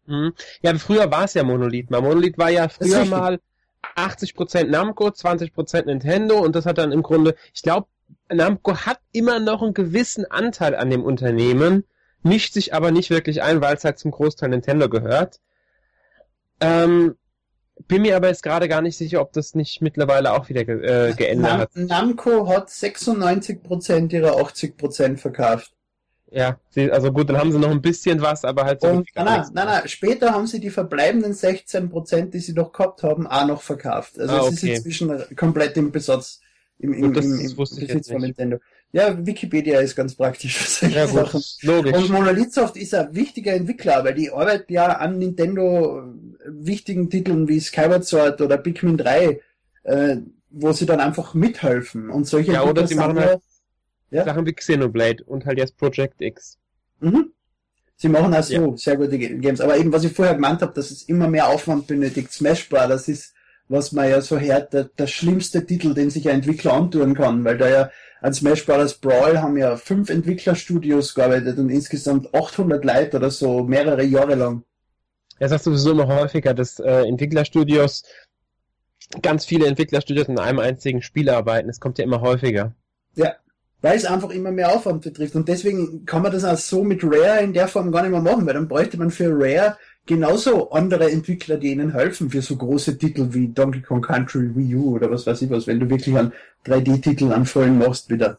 Mhm. Ja, früher war es ja Monolith mal. Monolith war ja früher mal 80% Namco, 20% Nintendo und das hat dann im Grunde, ich glaube, Namco hat immer noch einen gewissen Anteil an dem Unternehmen, mischt sich aber nicht wirklich ein, weil es halt zum Großteil Nintendo gehört. Ähm, bin mir aber jetzt gerade gar nicht sicher, ob das nicht mittlerweile auch wieder ge äh, geändert hat. Namco hat 96% ihrer 80% verkauft. Ja, also gut, dann haben sie noch ein bisschen was, aber halt so Und, nein, nein, nein, später haben sie die verbleibenden 16%, die sie noch gehabt haben, auch noch verkauft. Also Ah, es ist inzwischen komplett im Besatz, im, im, das im, im wusste ich Besitz jetzt von. Nintendo. Ja, Wikipedia ist ganz praktisch für solche Ja gut, Sachen. logisch. Und Monolith Soft ist ein wichtiger Entwickler, weil die arbeiten ja an Nintendo äh, wichtigen Titeln wie Skyward Sword oder Pikmin 3, äh, wo sie dann einfach mithelfen. Und solche Ja, oder sie machen halt ja- Sachen wie Xenoblade und halt jetzt Project X. Mhm. Sie machen auch so sehr gute Games. Aber eben, was ich vorher gemeint habe, dass es immer mehr Aufwand benötigt. Smash Brothers ist, was man ja so hört, der, der schlimmste Titel, den sich ein Entwickler antun kann, weil da ja an Smash Brothers Brawl haben ja fünf Entwicklerstudios gearbeitet und insgesamt 800 Leute oder so, mehrere Jahre lang. Ja, das hast du sowieso immer häufiger, dass äh, Entwicklerstudios, ganz viele Entwicklerstudios in einem einzigen Spiel arbeiten. Das kommt ja immer häufiger. Weil es einfach immer mehr Aufwand betrifft. Und deswegen kann man das auch so mit Rare in der Form gar nicht mehr machen, weil dann bräuchte man für Rare genauso andere Entwickler, die ihnen helfen für so große Titel wie Donkey Kong Country, Wii U oder was weiß ich was, wenn du wirklich einen 3D-Titel anfallen machst wieder.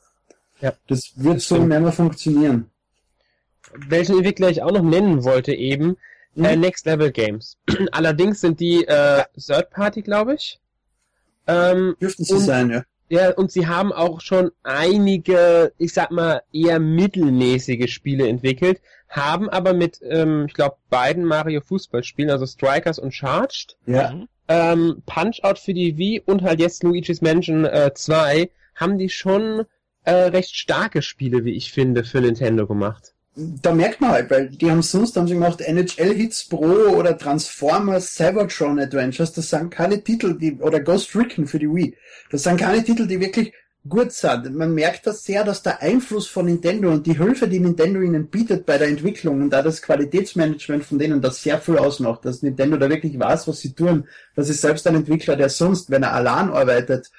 Ja. Das wird so Stimmt. nicht mehr funktionieren. Welchen Entwickler ich auch noch nennen wollte eben, Mhm. äh, Next Level Games. Allerdings sind die äh, Third Party, glaube ich. Ähm, Dürften sie sein, ja. Ja, und sie haben auch schon einige, ich sag mal, eher mittelmäßige Spiele entwickelt, haben aber mit, ähm, ich glaube, beiden Mario Fußballspielen, also Strikers und Charged, Ja. Ähm, Punch-Out für die Wii und halt jetzt Luigi's Mansion äh, 2 haben die schon äh, recht starke Spiele, wie ich finde, für Nintendo gemacht. Da merkt man halt, weil die haben sonst haben sie gemacht NHL Hits Pro oder Transformers Cybertron Adventures, das sind keine Titel, die, oder Ghost Recon für die Wii. Das sind keine Titel, die wirklich gut sind. Man merkt das sehr, dass der Einfluss von Nintendo und die Hilfe, die Nintendo ihnen bietet bei der Entwicklung und da das Qualitätsmanagement von denen das sehr viel ausmacht, dass Nintendo da wirklich weiß, was sie tun, dass es selbst ein Entwickler, der sonst, wenn er allein arbeitet,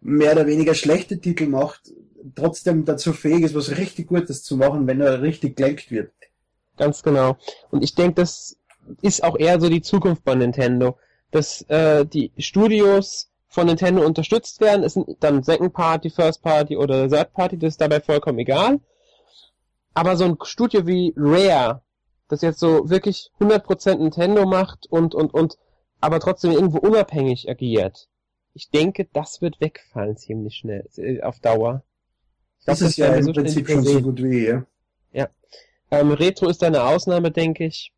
mehr oder weniger schlechte Titel macht, trotzdem dazu fähig ist, was richtig Gutes zu machen, wenn er richtig gelenkt wird. Ganz genau. Und ich denke, das ist auch eher so die Zukunft bei Nintendo, dass äh, die Studios von Nintendo unterstützt werden. Sind dann Second Party, First Party oder Third Party, das ist dabei vollkommen egal. Aber so ein Studio wie Rare, das jetzt so wirklich 100% Nintendo macht und, und, und, aber trotzdem irgendwo unabhängig agiert. Ich denke, das wird wegfallen ziemlich schnell, äh, auf Dauer. Das ist ja werden wir im Prinzip schon so gut wie, ja. Ähm, Retro ist da eine Ausnahme, denke ich.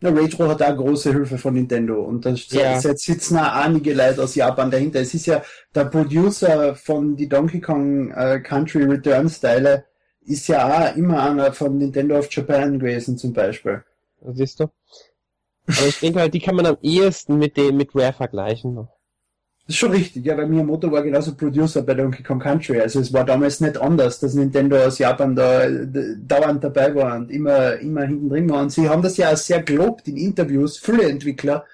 Na, Retro hat auch große Hilfe von Nintendo und da Ja. ja. sitzen auch einige Leute aus Japan dahinter. Es ist ja der Producer von die Donkey Kong äh, Country Returns Teile ist ja auch immer einer von Nintendo of Japan gewesen zum Beispiel. Siehst du? Aber ich denke halt, die kann man am ehesten mit dem, mit Rare vergleichen. Das ist schon richtig, ja, weil Miyamoto war genauso Producer bei Donkey Kong Country. Also es war damals nicht anders, dass Nintendo aus Japan da dauernd dabei war und immer, immer hinten drin war. Und sie haben das ja auch sehr gelobt in Interviews, viele Entwickler,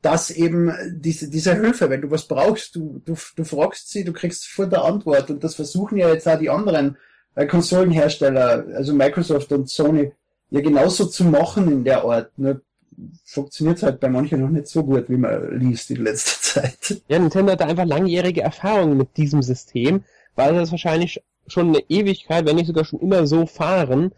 dass eben diese, diese Hilfe, wenn du was brauchst, du, du, du fragst sie, du kriegst vor der Antwort. Und das versuchen ja jetzt auch die anderen äh, Konsolenhersteller, also Microsoft und Sony, ja genauso zu machen in der Art. Nur funktioniert halt bei manchen noch nicht so gut, wie man liest in letzter Zeit. Ja, Nintendo hat da einfach langjährige Erfahrungen mit diesem System, weil das wahrscheinlich schon eine Ewigkeit, wenn nicht sogar schon immer so fahren.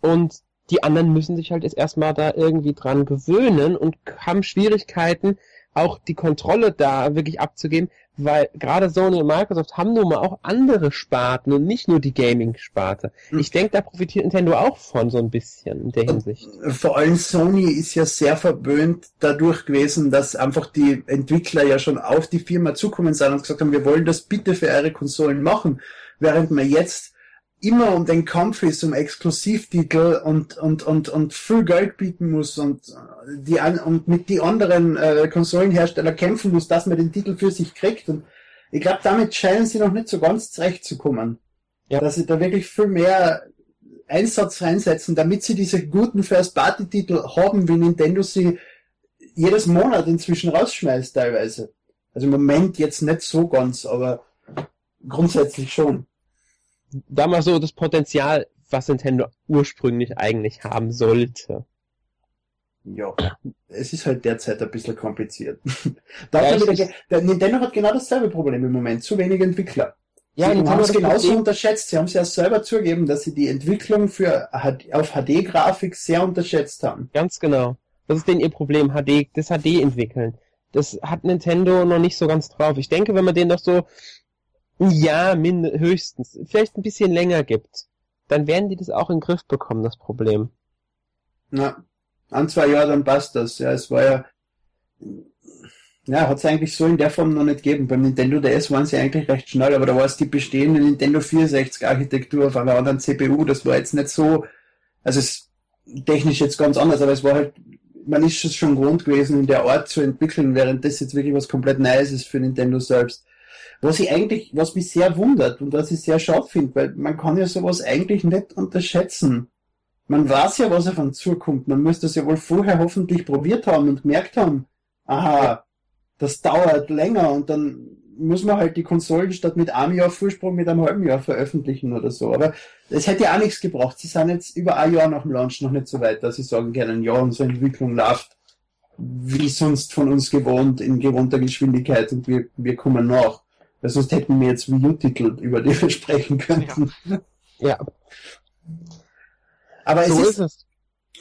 Und die anderen müssen sich halt jetzt erstmal da irgendwie dran gewöhnen und haben Schwierigkeiten, auch die Kontrolle da wirklich abzugeben, weil gerade Sony und Microsoft haben nun mal auch andere Sparten und nicht nur die Gaming-Sparte. Hm. Ich denke, da profitiert Nintendo auch von so ein bisschen in der Hinsicht. Vor allem Sony ist ja sehr verwöhnt dadurch gewesen, dass einfach die Entwickler ja schon auf die Firma zukommen sind und gesagt haben, wir wollen das bitte für eure Konsolen machen, während man jetzt immer um den Kampf ist, um Exklusivtitel und, und, und, und viel Geld bieten muss und, die, und mit die anderen äh, Konsolenhersteller kämpfen muss, dass man den Titel für sich kriegt. Und ich glaube, damit scheinen sie noch nicht so ganz zurechtzukommen. Ja. Dass sie da wirklich viel mehr Einsatz reinsetzen, damit sie diese guten First-Party-Titel haben, wie Nintendo sie jedes Monat inzwischen rausschmeißt teilweise. Also im Moment jetzt nicht so ganz, aber grundsätzlich schon da mal so das Potenzial, was Nintendo ursprünglich eigentlich haben sollte. Ja, es ist halt derzeit ein bisschen kompliziert. ja, wieder, der Nintendo hat genau dasselbe Problem im Moment, zu wenig Entwickler. Ja, sie haben es genauso unterschätzt. Sie haben es ja selber zugegeben, dass sie die Entwicklung für auf HD-Grafik sehr unterschätzt haben. Ganz genau. Das ist denn ihr Problem, HD, das HD entwickeln. Das hat Nintendo noch nicht so ganz drauf. Ich denke, wenn man den noch so ja, min höchstens. Vielleicht ein bisschen länger gibt. Dann werden die das auch in den Griff bekommen, das Problem. Na, an zwei Jahren dann passt das. Ja, es war ja, ja, hat es eigentlich so in der Form noch nicht gegeben. Beim Nintendo DS waren sie eigentlich recht schnell, aber da war es die bestehende Nintendo 64 Architektur auf einer anderen CPU. Das war jetzt nicht so, also es ist technisch jetzt ganz anders, aber es war halt, man ist es schon gewohnt gewesen, in der Art zu entwickeln, während das jetzt wirklich was komplett Neues ist für Nintendo selbst. Was ich eigentlich, was mich sehr wundert und was ich sehr schade finde, weil man kann ja sowas eigentlich nicht unterschätzen. Man weiß ja, was auf einen zukommt. Man müsste das ja wohl vorher hoffentlich probiert haben und gemerkt haben, aha, das dauert länger und dann muss man halt die Konsolen statt mit einem Jahr Vorsprung mit einem halben Jahr veröffentlichen oder so. Aber es hätte ja auch nichts gebraucht. Sie sind jetzt über ein Jahr nach dem Launch noch nicht so weit, dass sie sagen können, ja, unsere Entwicklung läuft wie sonst von uns gewohnt in gewohnter Geschwindigkeit und wir, wir kommen nach. Weil sonst hätten wir jetzt Wii U-Titel, über die wir sprechen könnten. Ja. ja. Aber so es ist, ist, es.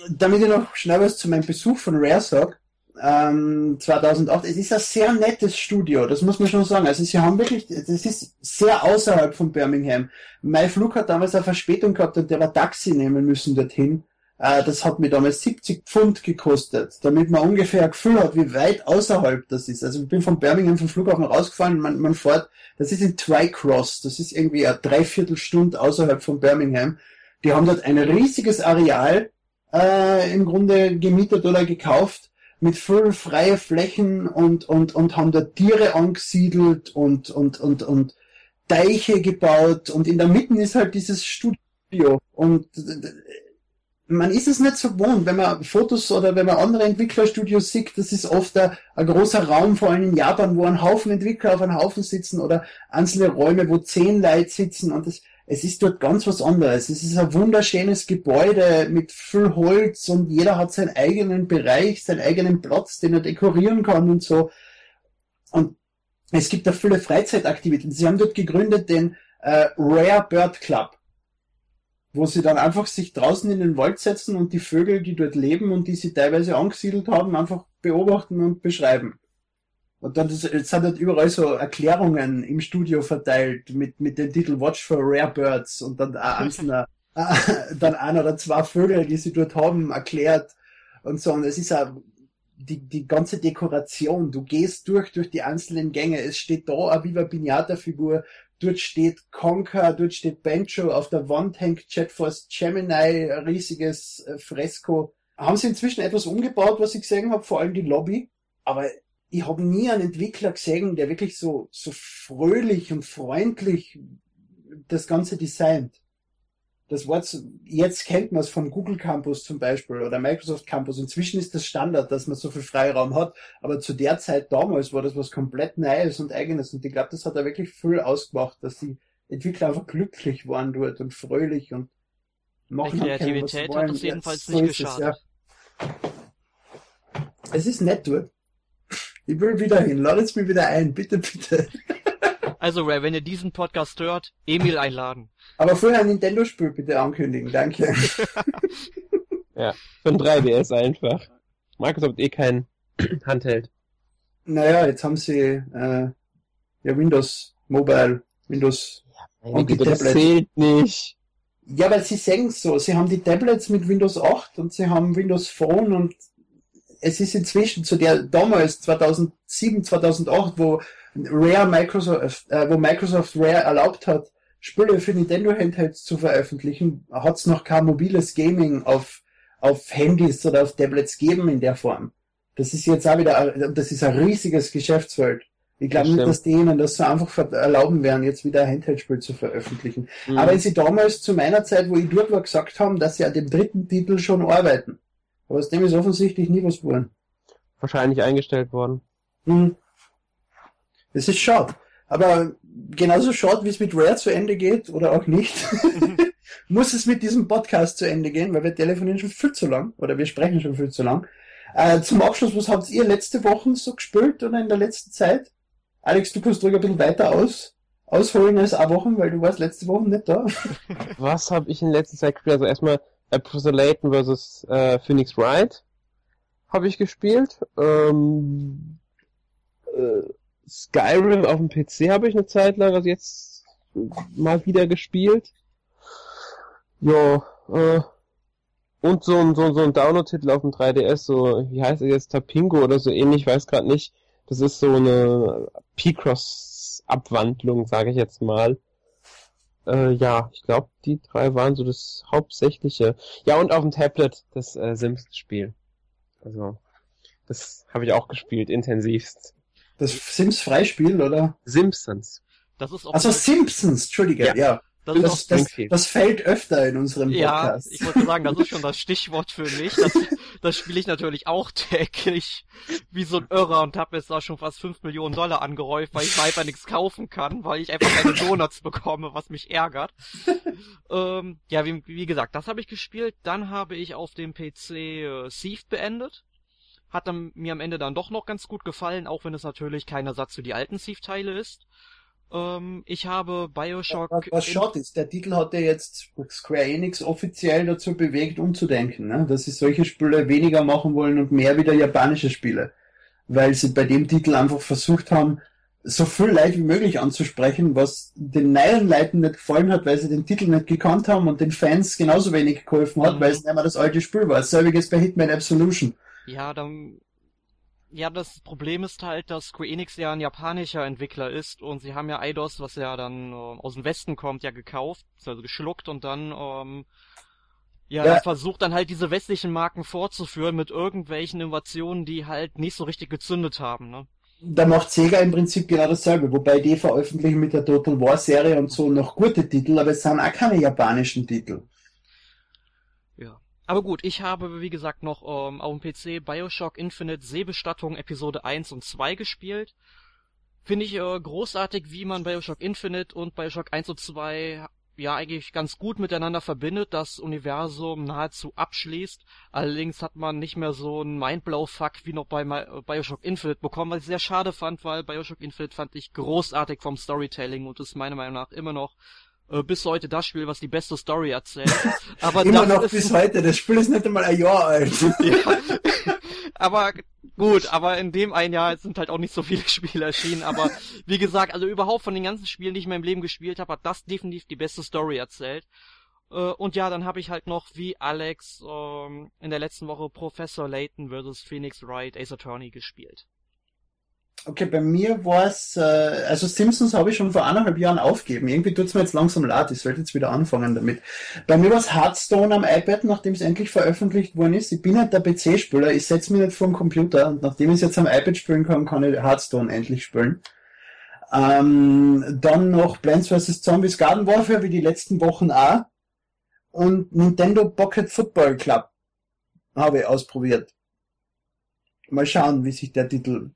damit ich noch schnell was zu meinem Besuch von Rare sag, ähm, 2008, es ist ein sehr nettes Studio, das muss man schon sagen. Also sie haben wirklich, das ist sehr außerhalb von Birmingham. Mein Flug hat damals eine Verspätung gehabt und der war Taxi nehmen müssen dorthin. Äh, das hat mir damals 70 Pfund gekostet, damit man ungefähr ein Gefühl hat, wie weit außerhalb das ist. Also ich bin von Birmingham vom Flughafen rausgefahren, man, man fährt, das ist in Twycross, das ist irgendwie eine Dreiviertelstunde außerhalb von Birmingham. Die haben dort ein riesiges Areal äh, im Grunde gemietet oder gekauft mit viel freie Flächen und, und, und haben dort Tiere angesiedelt und, und, und, und Deiche gebaut und in der Mitte ist halt dieses Studio und man ist es nicht so gewohnt, wenn man Fotos oder wenn man andere Entwicklerstudios sieht, das ist oft ein, ein, großer Raum, vor allem in Japan, wo ein Haufen Entwickler auf einem Haufen sitzen oder einzelne Räume, wo zehn Leute sitzen und das, es ist dort ganz was anderes. Es ist ein wunderschönes Gebäude mit viel Holz und jeder hat seinen eigenen Bereich, seinen eigenen Platz, den er dekorieren kann und so. Und es gibt da viele Freizeitaktivitäten. Sie haben dort gegründet den äh, Rare Bird Club wo sie dann einfach sich draußen in den Wald setzen und die Vögel, die dort leben und die sie teilweise angesiedelt haben, einfach beobachten und beschreiben. Und dann sind halt überall so Erklärungen im Studio verteilt mit, mit dem Titel Watch for Rare Birds und dann ein einzelner, dann ein oder zwei Vögel, die sie dort haben, erklärt und so. Und es ist auch die, die ganze Dekoration. Du gehst durch, durch die einzelnen Gänge. Es steht da eine Viva Pinata Figur. Dort steht Conker, dort steht Bencho, auf der Wand hängt JetForce Gemini, riesiges äh, Fresko. Haben sie inzwischen etwas umgebaut, was ich gesehen habe, vor allem die Lobby. Aber ich habe nie einen Entwickler gesehen, der wirklich so, so fröhlich und freundlich das Ganze designt das Wort, jetzt kennt man es vom Google Campus zum Beispiel oder Microsoft Campus. Inzwischen ist das Standard, dass man so viel Freiraum hat. Aber zu der Zeit damals war das was komplett Neues und Eigenes. Und ich glaube, das hat da wirklich viel ausgemacht, dass die Entwickler einfach glücklich waren dort und fröhlich und machen. Die Kreativität hat das jedenfalls nicht geschadet. Es, ja. es ist nett dort. Ich will wieder hin. Ladet mich wieder ein. Bitte, bitte. Also Ray, wenn ihr diesen Podcast hört, Emil einladen. Aber vorher ein Nintendo-Spiel bitte ankündigen, danke. ja, für ein 3DS einfach. Microsoft eh kein Handheld. Naja, jetzt haben sie äh, ja Windows Mobile, Windows ja, und die Tablets. Das zählt nicht. Ja, weil sie sagen so, sie haben die Tablets mit Windows 8 und sie haben Windows Phone und es ist inzwischen zu der damals 2007, 2008, wo Rare Microsoft, äh, wo Microsoft Rare erlaubt hat, Spiele für Nintendo Handhelds zu veröffentlichen, hat es noch kein mobiles Gaming auf, auf Handys oder auf Tablets geben in der Form. Das ist jetzt auch wieder, das ist ein riesiges Geschäftsfeld. Ich glaube nicht, dass die ihnen das so einfach erlauben werden, jetzt wieder ein Handheld-Spiel zu veröffentlichen. Mhm. Aber wenn sie damals zu meiner Zeit, wo ich dort war, gesagt haben, dass sie an dem dritten Titel schon arbeiten. Aber aus dem ist offensichtlich nie was geworden. Wahrscheinlich eingestellt worden. Mhm. Das ist schade. Aber genauso schade, wie es mit Rare zu Ende geht oder auch nicht, muss es mit diesem Podcast zu Ende gehen, weil wir telefonieren schon viel zu lang oder wir sprechen schon viel zu lang. Äh, zum Abschluss, was habt ihr letzte Woche so gespielt oder in der letzten Zeit? Alex, du kannst ruhig ein bisschen weiter aus, ausholen als eine Woche, weil du warst letzte Woche nicht da. was habe ich in letzter Zeit gespielt? Also erstmal Professor Layton vs. Äh, Phoenix Wright habe ich gespielt. Ähm, äh, Skyrim auf dem PC habe ich eine Zeit lang, also jetzt mal wieder gespielt. Ja, äh, und so ein, so, so ein Download-Titel auf dem 3DS, so, wie heißt er jetzt, Tapingo oder so ähnlich, weiß gerade nicht. Das ist so eine P-Cross-Abwandlung, sage ich jetzt mal. Äh, ja, ich glaube, die drei waren so das Hauptsächliche. Ja, und auf dem Tablet das äh, Sims-Spiel. Also, das habe ich auch gespielt, intensivst. Das Sims-Freispiel, oder? Simpsons. Das ist auch also Simpsons, Entschuldige, ja. ja. Das, das, das, das, fällt öfter in unserem Podcast. Ja, ich wollte sagen, das ist schon das Stichwort für mich. Das, das spiele ich natürlich auch täglich wie so ein Irrer und habe jetzt da schon fast 5 Millionen Dollar angehäuft, weil ich mir einfach nichts kaufen kann, weil ich einfach keine Donuts bekomme, was mich ärgert. ähm, ja, wie, wie, gesagt, das habe ich gespielt. Dann habe ich auf dem PC äh, Thief beendet. Hat dann, mir am Ende dann doch noch ganz gut gefallen, auch wenn es natürlich kein Ersatz für die alten Thief-Teile ist. Ähm, ich habe Bioshock. Was, was schade ist, der Titel hat ja jetzt Square Enix offiziell dazu bewegt, umzudenken, ne? dass sie solche Spiele weniger machen wollen und mehr wieder japanische Spiele. Weil sie bei dem Titel einfach versucht haben, so viel Leid wie möglich anzusprechen, was den neuen Leuten nicht gefallen hat, weil sie den Titel nicht gekannt haben und den Fans genauso wenig geholfen hat, mhm. weil es nicht mehr das alte Spiel war. Selbiges bei Hitman Absolution. Ja, dann ja, das Problem ist halt, dass Square Enix ja ein japanischer Entwickler ist und sie haben ja Eidos, was ja dann äh, aus dem Westen kommt, ja gekauft, also geschluckt und dann ähm, ja, ja. versucht dann halt diese westlichen Marken fortzuführen mit irgendwelchen Innovationen, die halt nicht so richtig gezündet haben, ne? Da macht Sega im Prinzip genau dasselbe, wobei die veröffentlichen mit der Total War Serie und so noch gute Titel, aber es sind auch keine japanischen Titel. Aber gut, ich habe, wie gesagt, noch ähm, auf dem PC Bioshock Infinite Seebestattung Episode 1 und 2 gespielt. Finde ich äh, großartig, wie man Bioshock Infinite und Bioshock 1 und 2 ja eigentlich ganz gut miteinander verbindet, das Universum nahezu abschließt. Allerdings hat man nicht mehr so einen Mindblow-Fuck wie noch bei Bioshock Infinite bekommen, was ich sehr schade fand, weil Bioshock Infinite fand ich großartig vom Storytelling und ist meiner Meinung nach immer noch äh, bis heute das Spiel, was die beste Story erzählt. Aber Immer noch ist, bis heute, das Spiel ist nicht einmal ein Jahr alt. ja. Aber gut, aber in dem ein Jahr sind halt auch nicht so viele Spiele erschienen. Aber wie gesagt, also überhaupt von den ganzen Spielen, die ich in meinem Leben gespielt habe, hat das definitiv die beste Story erzählt. Äh, und ja, dann habe ich halt noch wie Alex ähm, in der letzten Woche Professor Layton vs. Phoenix Wright Ace Attorney gespielt. Okay, bei mir war es, äh, also Simpsons habe ich schon vor eineinhalb Jahren aufgegeben. Irgendwie tut es mir jetzt langsam leid, ich sollte jetzt wieder anfangen damit. Bei mir war es Hearthstone am iPad, nachdem es endlich veröffentlicht worden ist. Ich bin nicht der PC-Spieler, ich setze mich nicht vor den Computer und nachdem ich es jetzt am iPad spielen kann, kann ich Hearthstone endlich spielen. Ähm, dann noch Plants vs. Zombies Garden Warfare, wie die letzten Wochen auch. Und Nintendo Pocket Football Club habe ich ausprobiert. Mal schauen, wie sich der Titel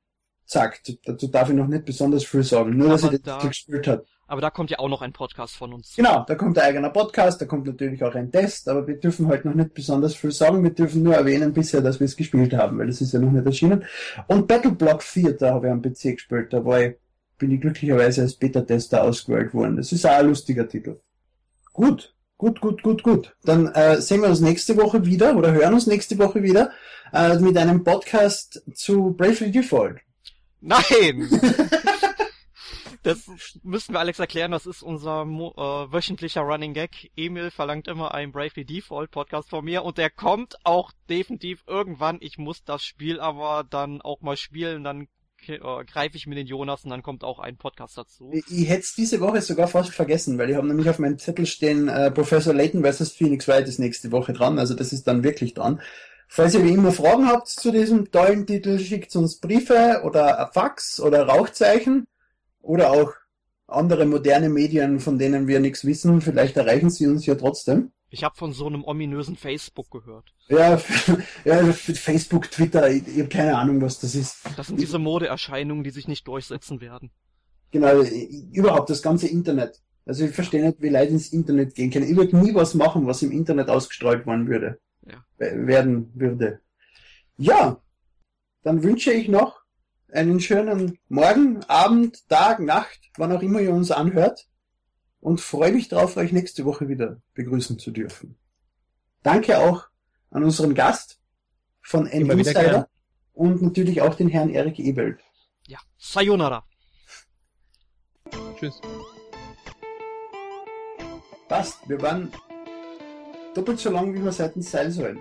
sagt. Dazu darf ich noch nicht besonders viel sagen, nur dass er das da, gespielt hat. Aber da kommt ja auch noch ein Podcast von uns. Genau, da kommt ein eigener Podcast, da kommt natürlich auch ein Test, aber wir dürfen halt noch nicht besonders viel sagen. Wir dürfen nur erwähnen bisher, dass wir es gespielt haben, weil das ist ja noch nicht erschienen. Und Battleblock 4, da habe ich am PC gespielt, da war ich, bin ich glücklicherweise als Beta-Tester ausgewählt worden. Das ist auch ein lustiger Titel. Gut, Gut, gut, gut, gut. Dann äh, sehen wir uns nächste Woche wieder oder hören uns nächste Woche wieder äh, mit einem Podcast zu Bravely Default. Nein! das müssen wir Alex erklären, das ist unser äh, wöchentlicher Running Gag. Emil verlangt immer einen Bravely Default Podcast von mir und der kommt auch definitiv irgendwann. Ich muss das Spiel aber dann auch mal spielen, dann äh, greife ich mir den Jonas und dann kommt auch ein Podcast dazu. Ich, ich hätte es diese Woche sogar fast vergessen, weil ich habe nämlich auf meinem Zettel stehen, äh, Professor Layton vs. Phoenix Wright ist nächste Woche dran, also das ist dann wirklich dran. Falls ihr wie immer Fragen habt zu diesem tollen Titel, schickt uns Briefe oder Fax oder Rauchzeichen oder auch andere moderne Medien, von denen wir nichts wissen. Vielleicht erreichen sie uns ja trotzdem. Ich habe von so einem ominösen Facebook gehört. Ja, ja Facebook, Twitter, ich, ich habe keine Ahnung, was das ist. Das sind diese Modeerscheinungen, die sich nicht durchsetzen werden. Genau, überhaupt das ganze Internet. Also ich verstehe nicht, wie Leute ins Internet gehen können. Ich würde nie was machen, was im Internet ausgestrahlt worden würde ja. werden würde. Ja, dann wünsche ich noch einen schönen Morgen, Abend, Tag, Nacht, wann auch immer ihr uns anhört und freue mich darauf, euch nächste Woche wieder begrüßen zu dürfen. Danke auch an unseren Gast von Insider und natürlich auch den Herrn Erik Ebelt. Ja, Sayonara. Tschüss. Passt, wir waren doppelt so lang, wie wir seitens sein sollen.